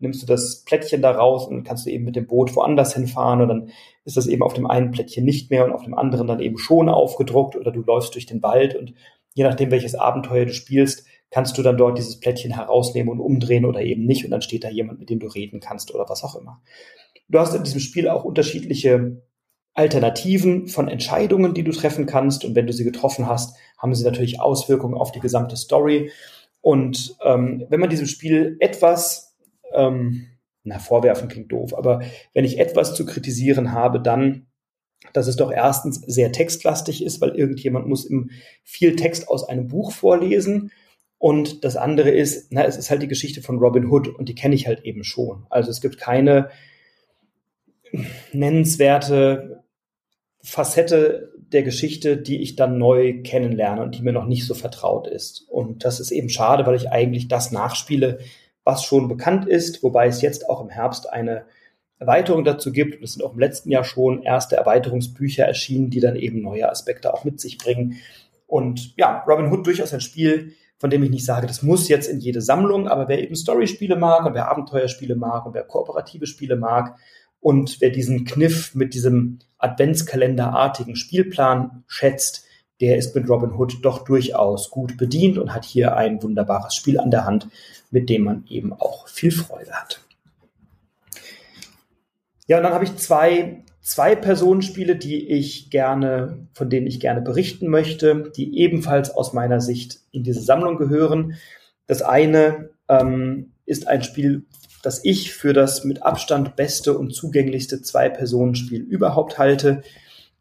nimmst du das Plättchen da raus und kannst du eben mit dem Boot woanders hinfahren und dann ist das eben auf dem einen Plättchen nicht mehr und auf dem anderen dann eben schon aufgedruckt oder du läufst durch den Wald und je nachdem, welches Abenteuer du spielst, kannst du dann dort dieses Plättchen herausnehmen und umdrehen oder eben nicht und dann steht da jemand, mit dem du reden kannst oder was auch immer. Du hast in diesem Spiel auch unterschiedliche Alternativen von Entscheidungen, die du treffen kannst und wenn du sie getroffen hast, haben sie natürlich Auswirkungen auf die gesamte Story. Und ähm, wenn man diesem Spiel etwas ähm, na, vorwerfen klingt doof, aber wenn ich etwas zu kritisieren habe, dann, dass es doch erstens sehr textlastig ist, weil irgendjemand muss im viel Text aus einem Buch vorlesen. Und das andere ist, na, es ist halt die Geschichte von Robin Hood und die kenne ich halt eben schon. Also es gibt keine nennenswerte Facette der Geschichte, die ich dann neu kennenlerne und die mir noch nicht so vertraut ist. Und das ist eben schade, weil ich eigentlich das nachspiele, was schon bekannt ist, wobei es jetzt auch im Herbst eine Erweiterung dazu gibt. Es sind auch im letzten Jahr schon erste Erweiterungsbücher erschienen, die dann eben neue Aspekte auch mit sich bringen. Und ja, Robin Hood durchaus ein Spiel, von dem ich nicht sage, das muss jetzt in jede Sammlung, aber wer eben Storyspiele mag und wer Abenteuerspiele mag und wer kooperative Spiele mag und wer diesen Kniff mit diesem Adventskalenderartigen Spielplan schätzt, der ist mit Robin Hood doch durchaus gut bedient und hat hier ein wunderbares Spiel an der Hand, mit dem man eben auch viel Freude hat. Ja, und dann habe ich zwei zwei Personenspiele, die ich gerne, von denen ich gerne berichten möchte, die ebenfalls aus meiner Sicht in diese Sammlung gehören. Das eine ähm, ist ein Spiel, das ich für das mit Abstand beste und zugänglichste Zwei-Personen-Spiel überhaupt halte.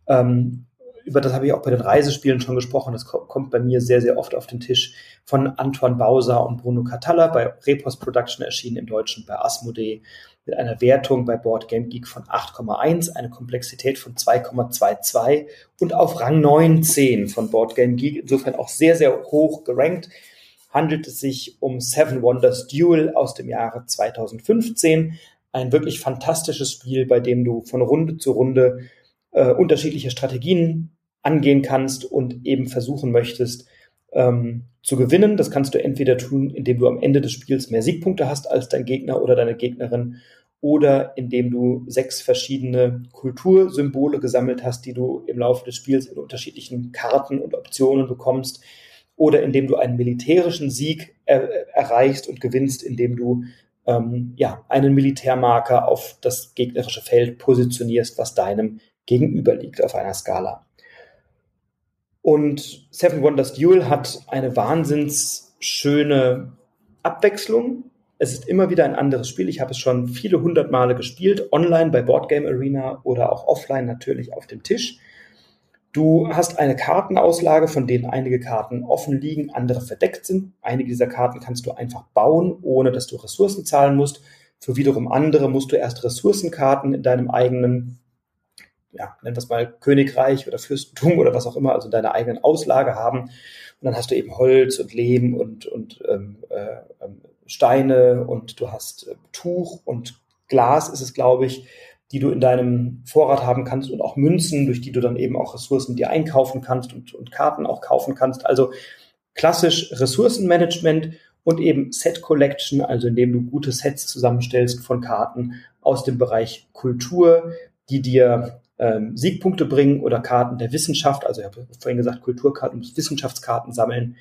Ähm, über das habe ich auch bei den Reisespielen schon gesprochen. Das kommt bei mir sehr, sehr oft auf den Tisch von Antoine Bauser und Bruno Catalla bei Repos Production erschienen im Deutschen bei Asmodee mit einer Wertung bei Board Game Geek von 8,1, eine Komplexität von 2,22 und auf Rang 19 von Board Game Geek, insofern auch sehr, sehr hoch gerankt, handelt es sich um Seven Wonders Duel aus dem Jahre 2015. Ein wirklich fantastisches Spiel, bei dem du von Runde zu Runde äh, unterschiedliche Strategien angehen kannst und eben versuchen möchtest, ähm, zu gewinnen. Das kannst du entweder tun, indem du am Ende des Spiels mehr Siegpunkte hast als dein Gegner oder deine Gegnerin oder indem du sechs verschiedene Kultursymbole gesammelt hast, die du im Laufe des Spiels in unterschiedlichen Karten und Optionen bekommst oder indem du einen militärischen Sieg er erreichst und gewinnst, indem du ähm, ja, einen Militärmarker auf das gegnerische Feld positionierst, was deinem Gegenüber liegt auf einer Skala. Und Seven Wonders Duel hat eine wahnsinns schöne Abwechslung. Es ist immer wieder ein anderes Spiel. Ich habe es schon viele hundert Male gespielt, online bei Boardgame Arena oder auch offline natürlich auf dem Tisch. Du hast eine Kartenauslage, von denen einige Karten offen liegen, andere verdeckt sind. Einige dieser Karten kannst du einfach bauen, ohne dass du Ressourcen zahlen musst. Für wiederum andere musst du erst Ressourcenkarten in deinem eigenen ja, nenn das mal Königreich oder Fürstentum oder was auch immer, also deine eigenen Auslage haben. Und dann hast du eben Holz und Lehm und, und ähm, äh, ähm, Steine und du hast äh, Tuch und Glas ist es, glaube ich, die du in deinem Vorrat haben kannst und auch Münzen, durch die du dann eben auch Ressourcen dir einkaufen kannst und, und Karten auch kaufen kannst. Also klassisch Ressourcenmanagement und eben Set Collection, also indem du gute Sets zusammenstellst von Karten aus dem Bereich Kultur, die dir ähm, Siegpunkte bringen oder Karten der Wissenschaft. Also ich habe vorhin gesagt, Kulturkarten, du musst Wissenschaftskarten sammeln.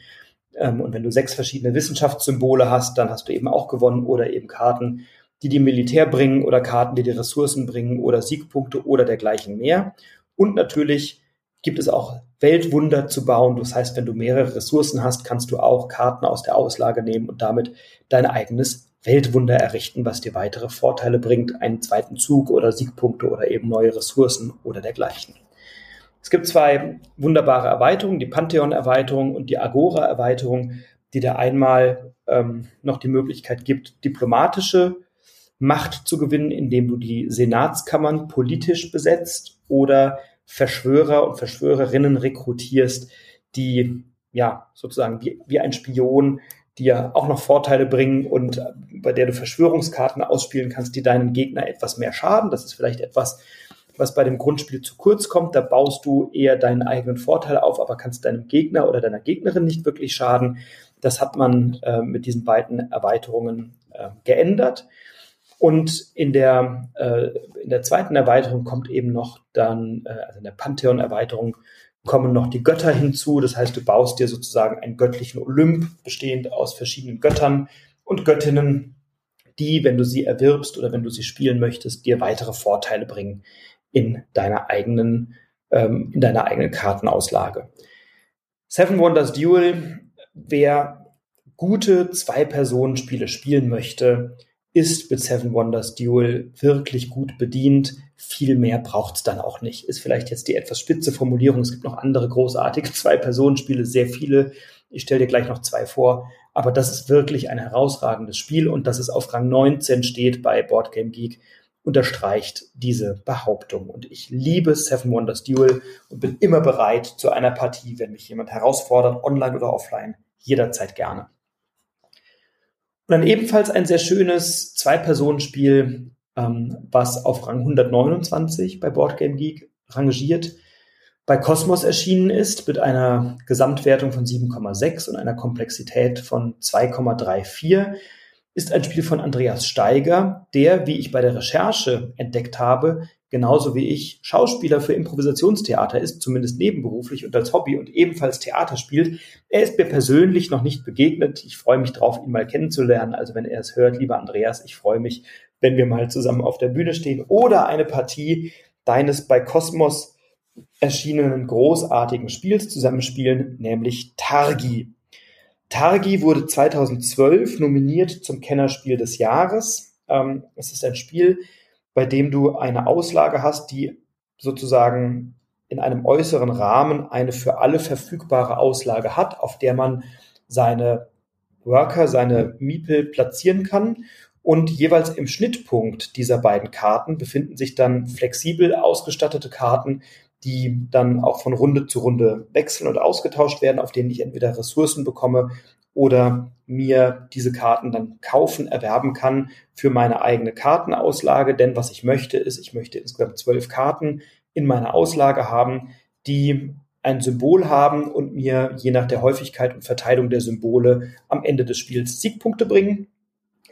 Ähm, und wenn du sechs verschiedene Wissenschaftssymbole hast, dann hast du eben auch gewonnen oder eben Karten, die dir Militär bringen oder Karten, die dir Ressourcen bringen oder Siegpunkte oder dergleichen mehr. Und natürlich gibt es auch Weltwunder zu bauen. Das heißt, wenn du mehrere Ressourcen hast, kannst du auch Karten aus der Auslage nehmen und damit dein eigenes Weltwunder errichten, was dir weitere Vorteile bringt, einen zweiten Zug oder Siegpunkte oder eben neue Ressourcen oder dergleichen. Es gibt zwei wunderbare Erweiterungen, die Pantheon-Erweiterung und die Agora-Erweiterung, die dir einmal ähm, noch die Möglichkeit gibt, diplomatische Macht zu gewinnen, indem du die Senatskammern politisch besetzt oder Verschwörer und Verschwörerinnen rekrutierst, die ja sozusagen wie, wie ein Spion die ja auch noch Vorteile bringen und bei der du Verschwörungskarten ausspielen kannst, die deinem Gegner etwas mehr schaden. Das ist vielleicht etwas, was bei dem Grundspiel zu kurz kommt. Da baust du eher deinen eigenen Vorteil auf, aber kannst deinem Gegner oder deiner Gegnerin nicht wirklich schaden. Das hat man äh, mit diesen beiden Erweiterungen äh, geändert. Und in der, äh, in der zweiten Erweiterung kommt eben noch dann, äh, also in der Pantheon-Erweiterung, kommen noch die Götter hinzu. Das heißt, du baust dir sozusagen einen göttlichen Olymp, bestehend aus verschiedenen Göttern und Göttinnen, die, wenn du sie erwirbst oder wenn du sie spielen möchtest, dir weitere Vorteile bringen in deiner eigenen, ähm, in deiner eigenen Kartenauslage. Seven Wonders Duel, wer gute Zwei-Personen-Spiele spielen möchte, ist mit Seven Wonders Duel wirklich gut bedient. Viel mehr braucht's dann auch nicht. Ist vielleicht jetzt die etwas spitze Formulierung. Es gibt noch andere großartige (laughs) Zwei-Personen-Spiele, sehr viele. Ich stelle dir gleich noch zwei vor. Aber das ist wirklich ein herausragendes Spiel und dass es auf Rang 19 steht bei Board Game Geek, unterstreicht diese Behauptung. Und ich liebe Seven Wonders Duel und bin immer bereit zu einer Partie, wenn mich jemand herausfordert, online oder offline, jederzeit gerne. Und dann ebenfalls ein sehr schönes Zwei-Personen-Spiel, ähm, was auf Rang 129 bei Boardgame Geek rangiert. bei Cosmos erschienen ist mit einer Gesamtwertung von 7,6 und einer Komplexität von 2,34, ist ein Spiel von Andreas Steiger, der, wie ich bei der Recherche entdeckt habe, genauso wie ich Schauspieler für Improvisationstheater ist, zumindest nebenberuflich und als Hobby und ebenfalls Theater spielt. Er ist mir persönlich noch nicht begegnet. Ich freue mich drauf, ihn mal kennenzulernen. Also wenn er es hört, lieber Andreas, ich freue mich, wenn wir mal zusammen auf der Bühne stehen oder eine Partie deines bei Kosmos erschienenen großartigen Spiels zusammenspielen, nämlich Targi. Targi wurde 2012 nominiert zum Kennerspiel des Jahres. Ähm, es ist ein Spiel, bei dem du eine Auslage hast, die sozusagen in einem äußeren Rahmen eine für alle verfügbare Auslage hat, auf der man seine Worker, seine Miepel platzieren kann. Und jeweils im Schnittpunkt dieser beiden Karten befinden sich dann flexibel ausgestattete Karten, die dann auch von Runde zu Runde wechseln und ausgetauscht werden, auf denen ich entweder Ressourcen bekomme oder mir diese Karten dann kaufen, erwerben kann für meine eigene Kartenauslage. Denn was ich möchte, ist, ich möchte insgesamt zwölf Karten in meiner Auslage haben, die ein Symbol haben und mir je nach der Häufigkeit und Verteilung der Symbole am Ende des Spiels Siegpunkte bringen.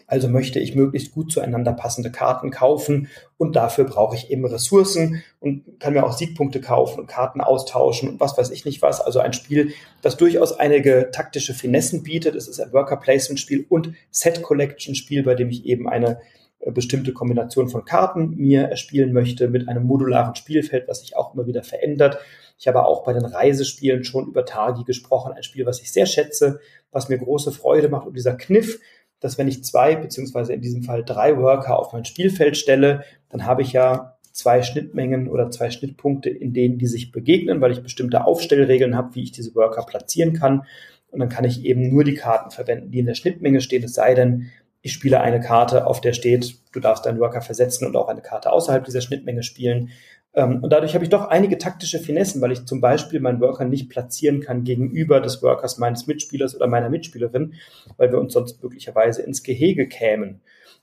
Also möchte ich möglichst gut zueinander passende Karten kaufen und dafür brauche ich eben Ressourcen und kann mir auch Siegpunkte kaufen und Karten austauschen und was weiß ich nicht was. Also ein Spiel, das durchaus einige taktische Finessen bietet. Es ist ein Worker Placement Spiel und Set Collection Spiel, bei dem ich eben eine äh, bestimmte Kombination von Karten mir erspielen möchte mit einem modularen Spielfeld, was sich auch immer wieder verändert. Ich habe auch bei den Reisespielen schon über Targi gesprochen, ein Spiel, was ich sehr schätze, was mir große Freude macht und dieser Kniff, dass wenn ich zwei, beziehungsweise in diesem Fall drei Worker auf mein Spielfeld stelle, dann habe ich ja zwei Schnittmengen oder zwei Schnittpunkte, in denen die sich begegnen, weil ich bestimmte Aufstellregeln habe, wie ich diese Worker platzieren kann. Und dann kann ich eben nur die Karten verwenden, die in der Schnittmenge stehen, es sei denn, ich spiele eine Karte, auf der steht, du darfst deinen Worker versetzen und auch eine Karte außerhalb dieser Schnittmenge spielen. Ähm, und dadurch habe ich doch einige taktische Finessen, weil ich zum Beispiel meinen Worker nicht platzieren kann gegenüber des Workers meines Mitspielers oder meiner Mitspielerin, weil wir uns sonst möglicherweise ins Gehege kämen.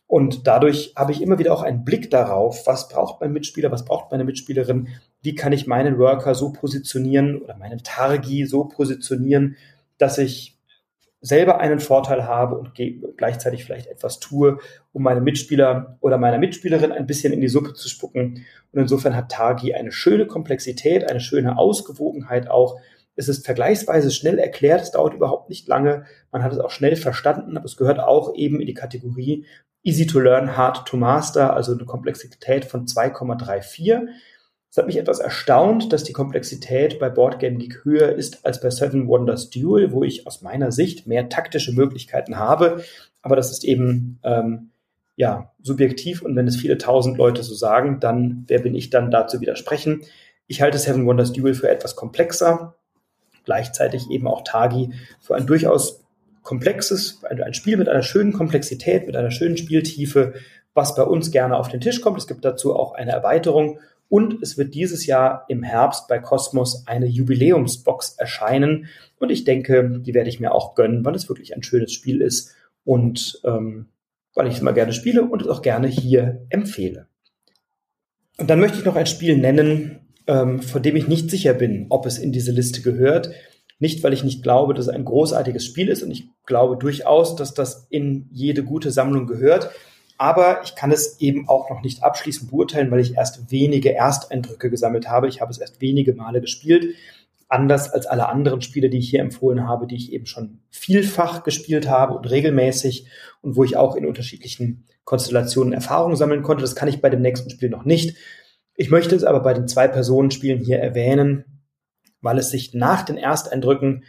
Und dadurch habe ich immer wieder auch einen Blick darauf, was braucht mein Mitspieler, was braucht meine Mitspielerin, wie kann ich meinen Worker so positionieren oder meinen Targi so positionieren, dass ich selber einen Vorteil habe und gleichzeitig vielleicht etwas tue, um meine Mitspieler oder meiner Mitspielerin ein bisschen in die Suppe zu spucken. Und insofern hat Targi eine schöne Komplexität, eine schöne Ausgewogenheit auch. Es ist vergleichsweise schnell erklärt, es dauert überhaupt nicht lange, man hat es auch schnell verstanden, aber es gehört auch eben in die Kategorie Easy to Learn, Hard to Master, also eine Komplexität von 2,34. Es hat mich etwas erstaunt, dass die Komplexität bei Boardgame Geek höher ist als bei Seven Wonders Duel, wo ich aus meiner Sicht mehr taktische Möglichkeiten habe. Aber das ist eben ähm, ja subjektiv und wenn es viele tausend Leute so sagen, dann wer bin ich dann da zu widersprechen? Ich halte Seven Wonders Duel für etwas komplexer, gleichzeitig eben auch Tagi für ein durchaus komplexes, ein Spiel mit einer schönen Komplexität, mit einer schönen Spieltiefe, was bei uns gerne auf den Tisch kommt. Es gibt dazu auch eine Erweiterung und es wird dieses Jahr im Herbst bei Cosmos eine Jubiläumsbox erscheinen. Und ich denke, die werde ich mir auch gönnen, weil es wirklich ein schönes Spiel ist und ähm, weil ich es immer gerne spiele und es auch gerne hier empfehle. Und dann möchte ich noch ein Spiel nennen, ähm, von dem ich nicht sicher bin, ob es in diese Liste gehört. Nicht, weil ich nicht glaube, dass es ein großartiges Spiel ist und ich glaube durchaus, dass das in jede gute Sammlung gehört. Aber ich kann es eben auch noch nicht abschließend beurteilen, weil ich erst wenige Ersteindrücke gesammelt habe. Ich habe es erst wenige Male gespielt. Anders als alle anderen Spiele, die ich hier empfohlen habe, die ich eben schon vielfach gespielt habe und regelmäßig und wo ich auch in unterschiedlichen Konstellationen Erfahrungen sammeln konnte. Das kann ich bei dem nächsten Spiel noch nicht. Ich möchte es aber bei den Zwei-Personen-Spielen hier erwähnen, weil es sich nach den Ersteindrücken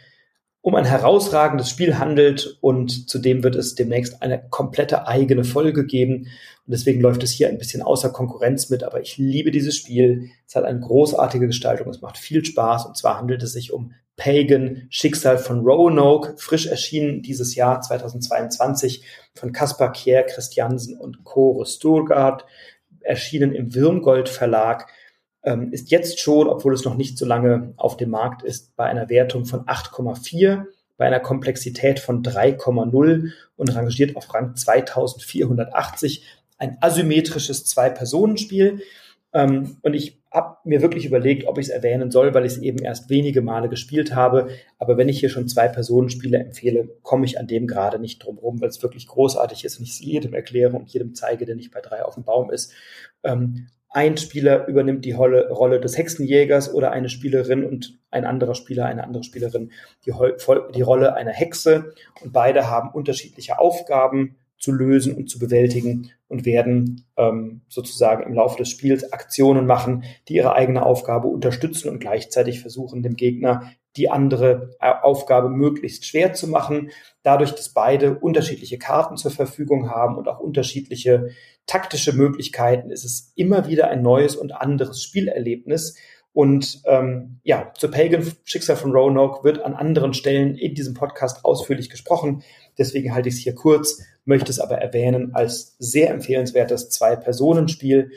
um ein herausragendes Spiel handelt und zudem wird es demnächst eine komplette eigene Folge geben. Und deswegen läuft es hier ein bisschen außer Konkurrenz mit, aber ich liebe dieses Spiel. Es hat eine großartige Gestaltung, es macht viel Spaß und zwar handelt es sich um Pagan, Schicksal von Roanoke, frisch erschienen dieses Jahr 2022 von Kaspar Kier, Christiansen und Kore Sturgard, erschienen im Wirmgold Verlag ähm, ist jetzt schon, obwohl es noch nicht so lange auf dem Markt ist, bei einer Wertung von 8,4, bei einer Komplexität von 3,0 und rangiert auf Rang 2480. Ein asymmetrisches Zwei-Personen-Spiel. Ähm, und ich habe mir wirklich überlegt, ob ich es erwähnen soll, weil ich es eben erst wenige Male gespielt habe. Aber wenn ich hier schon zwei Personenspiele empfehle, komme ich an dem gerade nicht drum rum, weil es wirklich großartig ist und ich es jedem erkläre und jedem zeige, der nicht bei drei auf dem Baum ist. Ähm, ein Spieler übernimmt die Rolle des Hexenjägers oder eine Spielerin und ein anderer Spieler, eine andere Spielerin die, die Rolle einer Hexe. Und beide haben unterschiedliche Aufgaben zu lösen und zu bewältigen und werden ähm, sozusagen im Laufe des Spiels Aktionen machen, die ihre eigene Aufgabe unterstützen und gleichzeitig versuchen, dem Gegner die andere äh, Aufgabe möglichst schwer zu machen. Dadurch, dass beide unterschiedliche Karten zur Verfügung haben und auch unterschiedliche taktische Möglichkeiten, ist es immer wieder ein neues und anderes Spielerlebnis. Und ähm, ja, zur Pagan Schicksal von Roanoke wird an anderen Stellen in diesem Podcast ausführlich gesprochen. Deswegen halte ich es hier kurz, möchte es aber erwähnen als sehr empfehlenswertes Zwei-Personen-Spiel.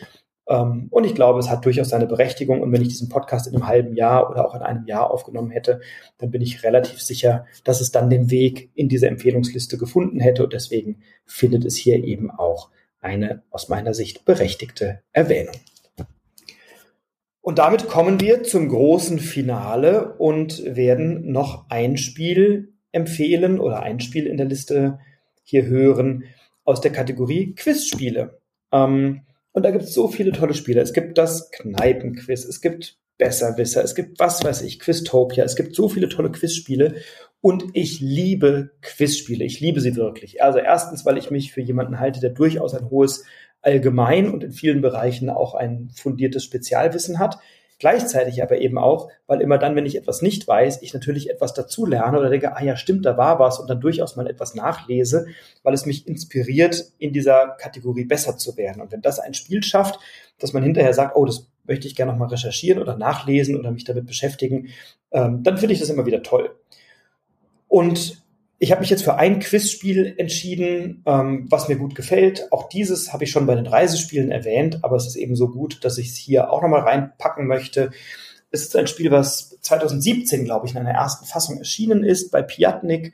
Ähm, und ich glaube, es hat durchaus seine Berechtigung. Und wenn ich diesen Podcast in einem halben Jahr oder auch in einem Jahr aufgenommen hätte, dann bin ich relativ sicher, dass es dann den Weg in diese Empfehlungsliste gefunden hätte. Und deswegen findet es hier eben auch eine aus meiner Sicht berechtigte Erwähnung. Und damit kommen wir zum großen Finale und werden noch ein Spiel empfehlen oder ein Spiel in der Liste hier hören aus der Kategorie Quizspiele. Ähm, und da gibt es so viele tolle Spiele. Es gibt das Kneipenquiz, es gibt Besserwisser, es gibt was weiß ich, Quiztopia, es gibt so viele tolle Quizspiele und ich liebe Quizspiele. Ich liebe sie wirklich. Also erstens, weil ich mich für jemanden halte, der durchaus ein hohes allgemein und in vielen Bereichen auch ein fundiertes Spezialwissen hat. Gleichzeitig aber eben auch, weil immer dann, wenn ich etwas nicht weiß, ich natürlich etwas dazu lerne oder denke, ah ja, stimmt, da war was und dann durchaus mal etwas nachlese, weil es mich inspiriert, in dieser Kategorie besser zu werden. Und wenn das ein Spiel schafft, dass man hinterher sagt, oh, das möchte ich gerne nochmal recherchieren oder nachlesen oder mich damit beschäftigen, ähm, dann finde ich das immer wieder toll. Und ich habe mich jetzt für ein Quizspiel entschieden, ähm, was mir gut gefällt. Auch dieses habe ich schon bei den Reisespielen erwähnt, aber es ist eben so gut, dass ich es hier auch nochmal reinpacken möchte. Es ist ein Spiel, was 2017, glaube ich, in einer ersten Fassung erschienen ist, bei Piatnik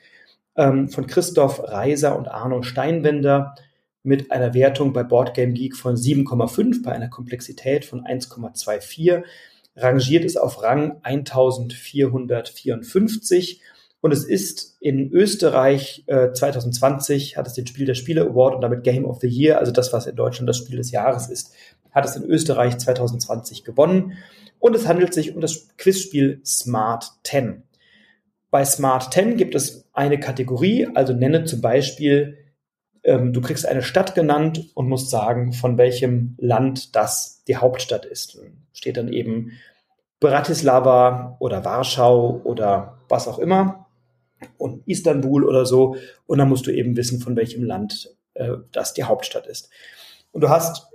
ähm, von Christoph Reiser und Arno Steinwender mit einer Wertung bei Boardgame Geek von 7,5 bei einer Komplexität von 1,24. Rangiert es auf Rang 1454 und es ist in Österreich äh, 2020 hat es den Spiel der Spiele Award und damit Game of the Year, also das, was in Deutschland das Spiel des Jahres ist, hat es in Österreich 2020 gewonnen. Und es handelt sich um das Quizspiel Smart 10. Bei Smart 10 gibt es eine Kategorie, also nenne zum Beispiel, ähm, du kriegst eine Stadt genannt und musst sagen, von welchem Land das die Hauptstadt ist. Steht dann eben Bratislava oder Warschau oder was auch immer und Istanbul oder so. Und dann musst du eben wissen, von welchem Land äh, das die Hauptstadt ist. Und du hast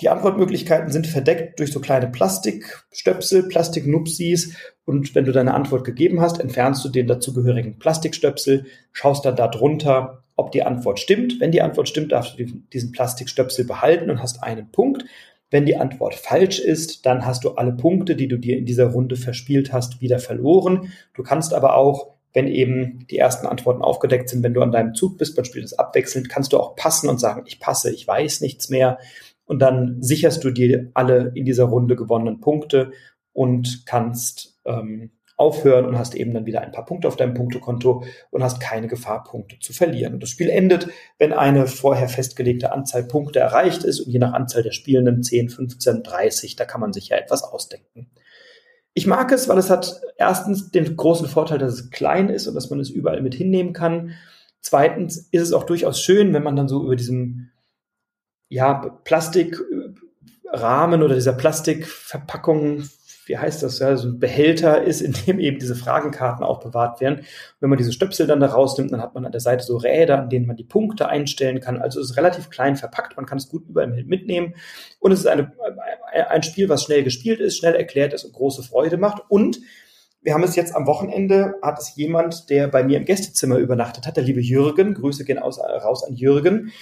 die Antwortmöglichkeiten sind verdeckt durch so kleine Plastikstöpsel, Plastiknupsis. Und wenn du deine Antwort gegeben hast, entfernst du den dazugehörigen Plastikstöpsel, schaust dann da drunter, ob die Antwort stimmt. Wenn die Antwort stimmt, darfst du diesen Plastikstöpsel behalten und hast einen Punkt. Wenn die Antwort falsch ist, dann hast du alle Punkte, die du dir in dieser Runde verspielt hast, wieder verloren. Du kannst aber auch wenn eben die ersten Antworten aufgedeckt sind, wenn du an deinem Zug bist, man spielt es abwechselnd, kannst du auch passen und sagen, ich passe, ich weiß nichts mehr. Und dann sicherst du dir alle in dieser Runde gewonnenen Punkte und kannst ähm, aufhören und hast eben dann wieder ein paar Punkte auf deinem Punktekonto und hast keine Gefahr, Punkte zu verlieren. Und das Spiel endet, wenn eine vorher festgelegte Anzahl Punkte erreicht ist und je nach Anzahl der Spielenden 10, 15, 30, da kann man sich ja etwas ausdenken. Ich mag es, weil es hat erstens den großen Vorteil, dass es klein ist und dass man es überall mit hinnehmen kann. Zweitens ist es auch durchaus schön, wenn man dann so über diesem ja, Plastikrahmen oder dieser Plastikverpackung wie heißt das, ja, so ein Behälter ist, (laughs) in dem eben diese Fragenkarten aufbewahrt werden. Und wenn man diese Stöpsel dann da rausnimmt, dann hat man an der Seite so Räder, an denen man die Punkte einstellen kann. Also es ist relativ klein verpackt, man kann es gut überall mitnehmen. Und es ist eine, ein Spiel, was schnell gespielt ist, schnell erklärt ist und große Freude macht. Und wir haben es jetzt am Wochenende, hat es jemand, der bei mir im Gästezimmer übernachtet hat, der liebe Jürgen, Grüße gehen aus, raus an Jürgen,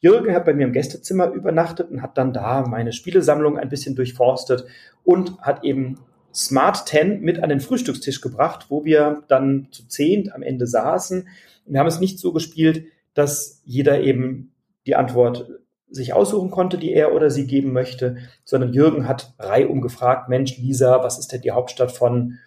Jürgen hat bei mir im Gästezimmer übernachtet und hat dann da meine Spielesammlung ein bisschen durchforstet und hat eben Smart 10 mit an den Frühstückstisch gebracht, wo wir dann zu zehnt am Ende saßen. Wir haben es nicht so gespielt, dass jeder eben die Antwort sich aussuchen konnte, die er oder sie geben möchte, sondern Jürgen hat reihum gefragt, Mensch, Lisa, was ist denn die Hauptstadt von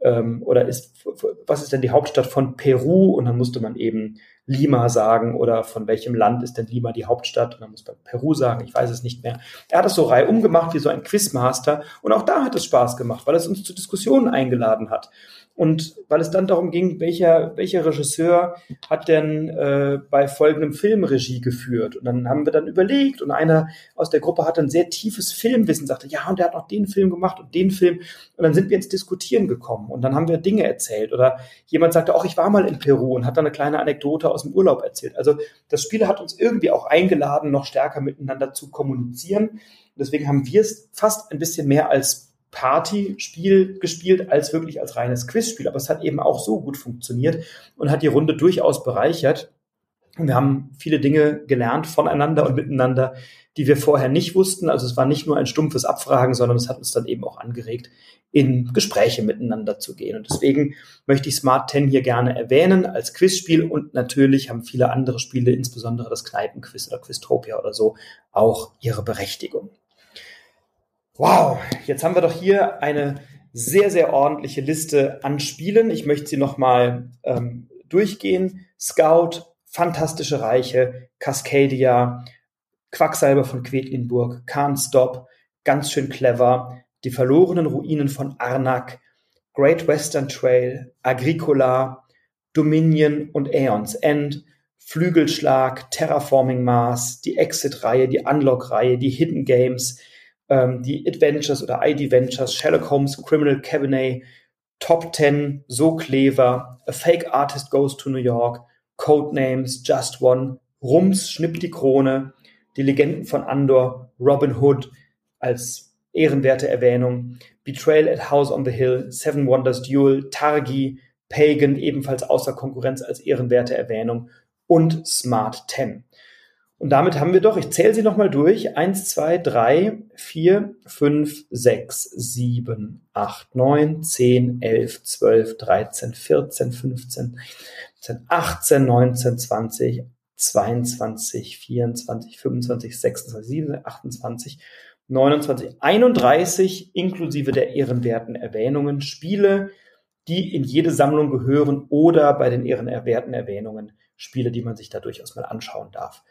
ähm, oder ist, was ist denn die Hauptstadt von Peru? Und dann musste man eben Lima sagen oder von welchem Land ist denn Lima die Hauptstadt? Und dann muss man Peru sagen, ich weiß es nicht mehr. Er hat das so reihum gemacht wie so ein Quizmaster und auch da hat es Spaß gemacht, weil es uns zu Diskussionen eingeladen hat. Und weil es dann darum ging, welcher, welcher Regisseur hat denn äh, bei folgendem Film Regie geführt? Und dann haben wir dann überlegt und einer aus der Gruppe hatte ein sehr tiefes Filmwissen, sagte, ja, und der hat noch den Film gemacht und den Film. Und dann sind wir ins Diskutieren gekommen und dann haben wir Dinge erzählt. Oder jemand sagte, auch ich war mal in Peru und hat dann eine kleine Anekdote aus dem Urlaub erzählt. Also das Spiel hat uns irgendwie auch eingeladen, noch stärker miteinander zu kommunizieren. Deswegen haben wir es fast ein bisschen mehr als Partyspiel gespielt als wirklich als reines Quizspiel. Aber es hat eben auch so gut funktioniert und hat die Runde durchaus bereichert. Und wir haben viele Dinge gelernt voneinander und miteinander, die wir vorher nicht wussten. Also es war nicht nur ein stumpfes Abfragen, sondern es hat uns dann eben auch angeregt, in Gespräche miteinander zu gehen. Und deswegen möchte ich Smart 10 hier gerne erwähnen als Quizspiel und natürlich haben viele andere Spiele, insbesondere das Kneipenquiz oder Quiztopia oder so, auch ihre Berechtigung. Wow, jetzt haben wir doch hier eine sehr, sehr ordentliche Liste an Spielen. Ich möchte sie nochmal ähm, durchgehen. Scout, Fantastische Reiche, Cascadia, Quacksalber von Quedlinburg, Can't Stop, ganz schön clever, die verlorenen Ruinen von Arnak, Great Western Trail, Agricola, Dominion und Aeons End, Flügelschlag, Terraforming Mars, die Exit-Reihe, die Unlock-Reihe, die Hidden Games, ähm, die Adventures oder ID Ventures, Sherlock Holmes, Criminal Cabinet, Top 10, So Clever, A Fake Artist Goes to New York, Codenames, Just One, Rums, Schnipp die Krone, die Legenden von Andor, Robin Hood als ehrenwerte Erwähnung, Betrayal at House on the Hill, Seven Wonders Duel, Targi, Pagan ebenfalls außer Konkurrenz als ehrenwerte Erwähnung und Smart 10. Und damit haben wir doch, ich zähle sie nochmal durch, eins, zwei, drei, vier, fünf, sechs, sieben, acht, neun, zehn, elf, zwölf, dreizehn, vierzehn, fünfzehn, 18, 19, 20, 22, 24, 25, 26, 27, 28, 29, 31 inklusive der ehrenwerten Erwähnungen Spiele, die in jede Sammlung gehören oder bei den ehrenwerten Erwähnungen Spiele, die man sich da durchaus mal anschauen darf.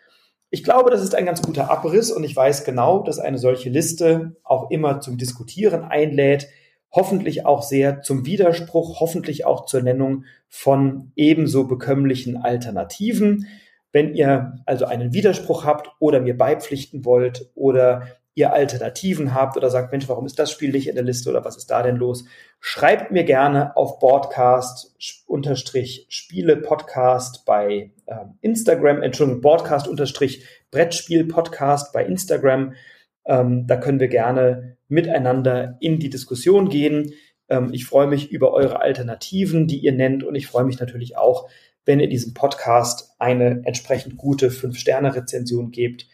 Ich glaube, das ist ein ganz guter Abriss und ich weiß genau, dass eine solche Liste auch immer zum Diskutieren einlädt, hoffentlich auch sehr zum Widerspruch, hoffentlich auch zur Nennung von ebenso bekömmlichen Alternativen. Wenn ihr also einen Widerspruch habt oder mir beipflichten wollt oder ihr Alternativen habt oder sagt, Mensch, warum ist das Spiel nicht in der Liste oder was ist da denn los? Schreibt mir gerne auf Broadcast unterstrich Spiele Podcast bei äh, Instagram, Entschuldigung, Broadcast unterstrich Brettspiel Podcast bei Instagram. Ähm, da können wir gerne miteinander in die Diskussion gehen. Ähm, ich freue mich über eure Alternativen, die ihr nennt und ich freue mich natürlich auch, wenn ihr diesem Podcast eine entsprechend gute 5-Sterne-Rezension gebt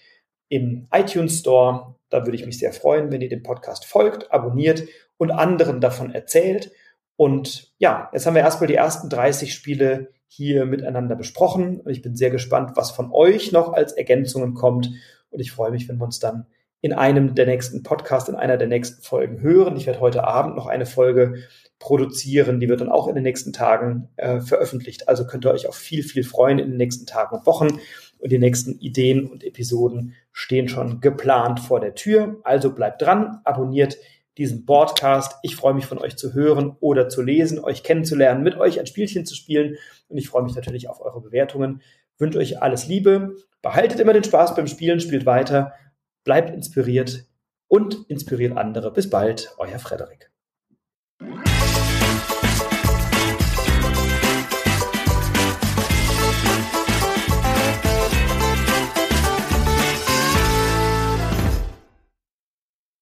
im iTunes Store. Da würde ich mich sehr freuen, wenn ihr dem Podcast folgt, abonniert und anderen davon erzählt. Und ja, jetzt haben wir erstmal die ersten 30 Spiele hier miteinander besprochen. Und ich bin sehr gespannt, was von euch noch als Ergänzungen kommt. Und ich freue mich, wenn wir uns dann in einem der nächsten Podcasts, in einer der nächsten Folgen hören. Ich werde heute Abend noch eine Folge produzieren, die wird dann auch in den nächsten Tagen äh, veröffentlicht. Also könnt ihr euch auf viel, viel freuen in den nächsten Tagen und Wochen. Und die nächsten Ideen und Episoden stehen schon geplant vor der Tür. Also bleibt dran, abonniert diesen Podcast. Ich freue mich von euch zu hören oder zu lesen, euch kennenzulernen, mit euch ein Spielchen zu spielen. Und ich freue mich natürlich auf eure Bewertungen. Wünsche euch alles Liebe. Behaltet immer den Spaß beim Spielen, spielt weiter, bleibt inspiriert und inspiriert andere. Bis bald, euer Frederik.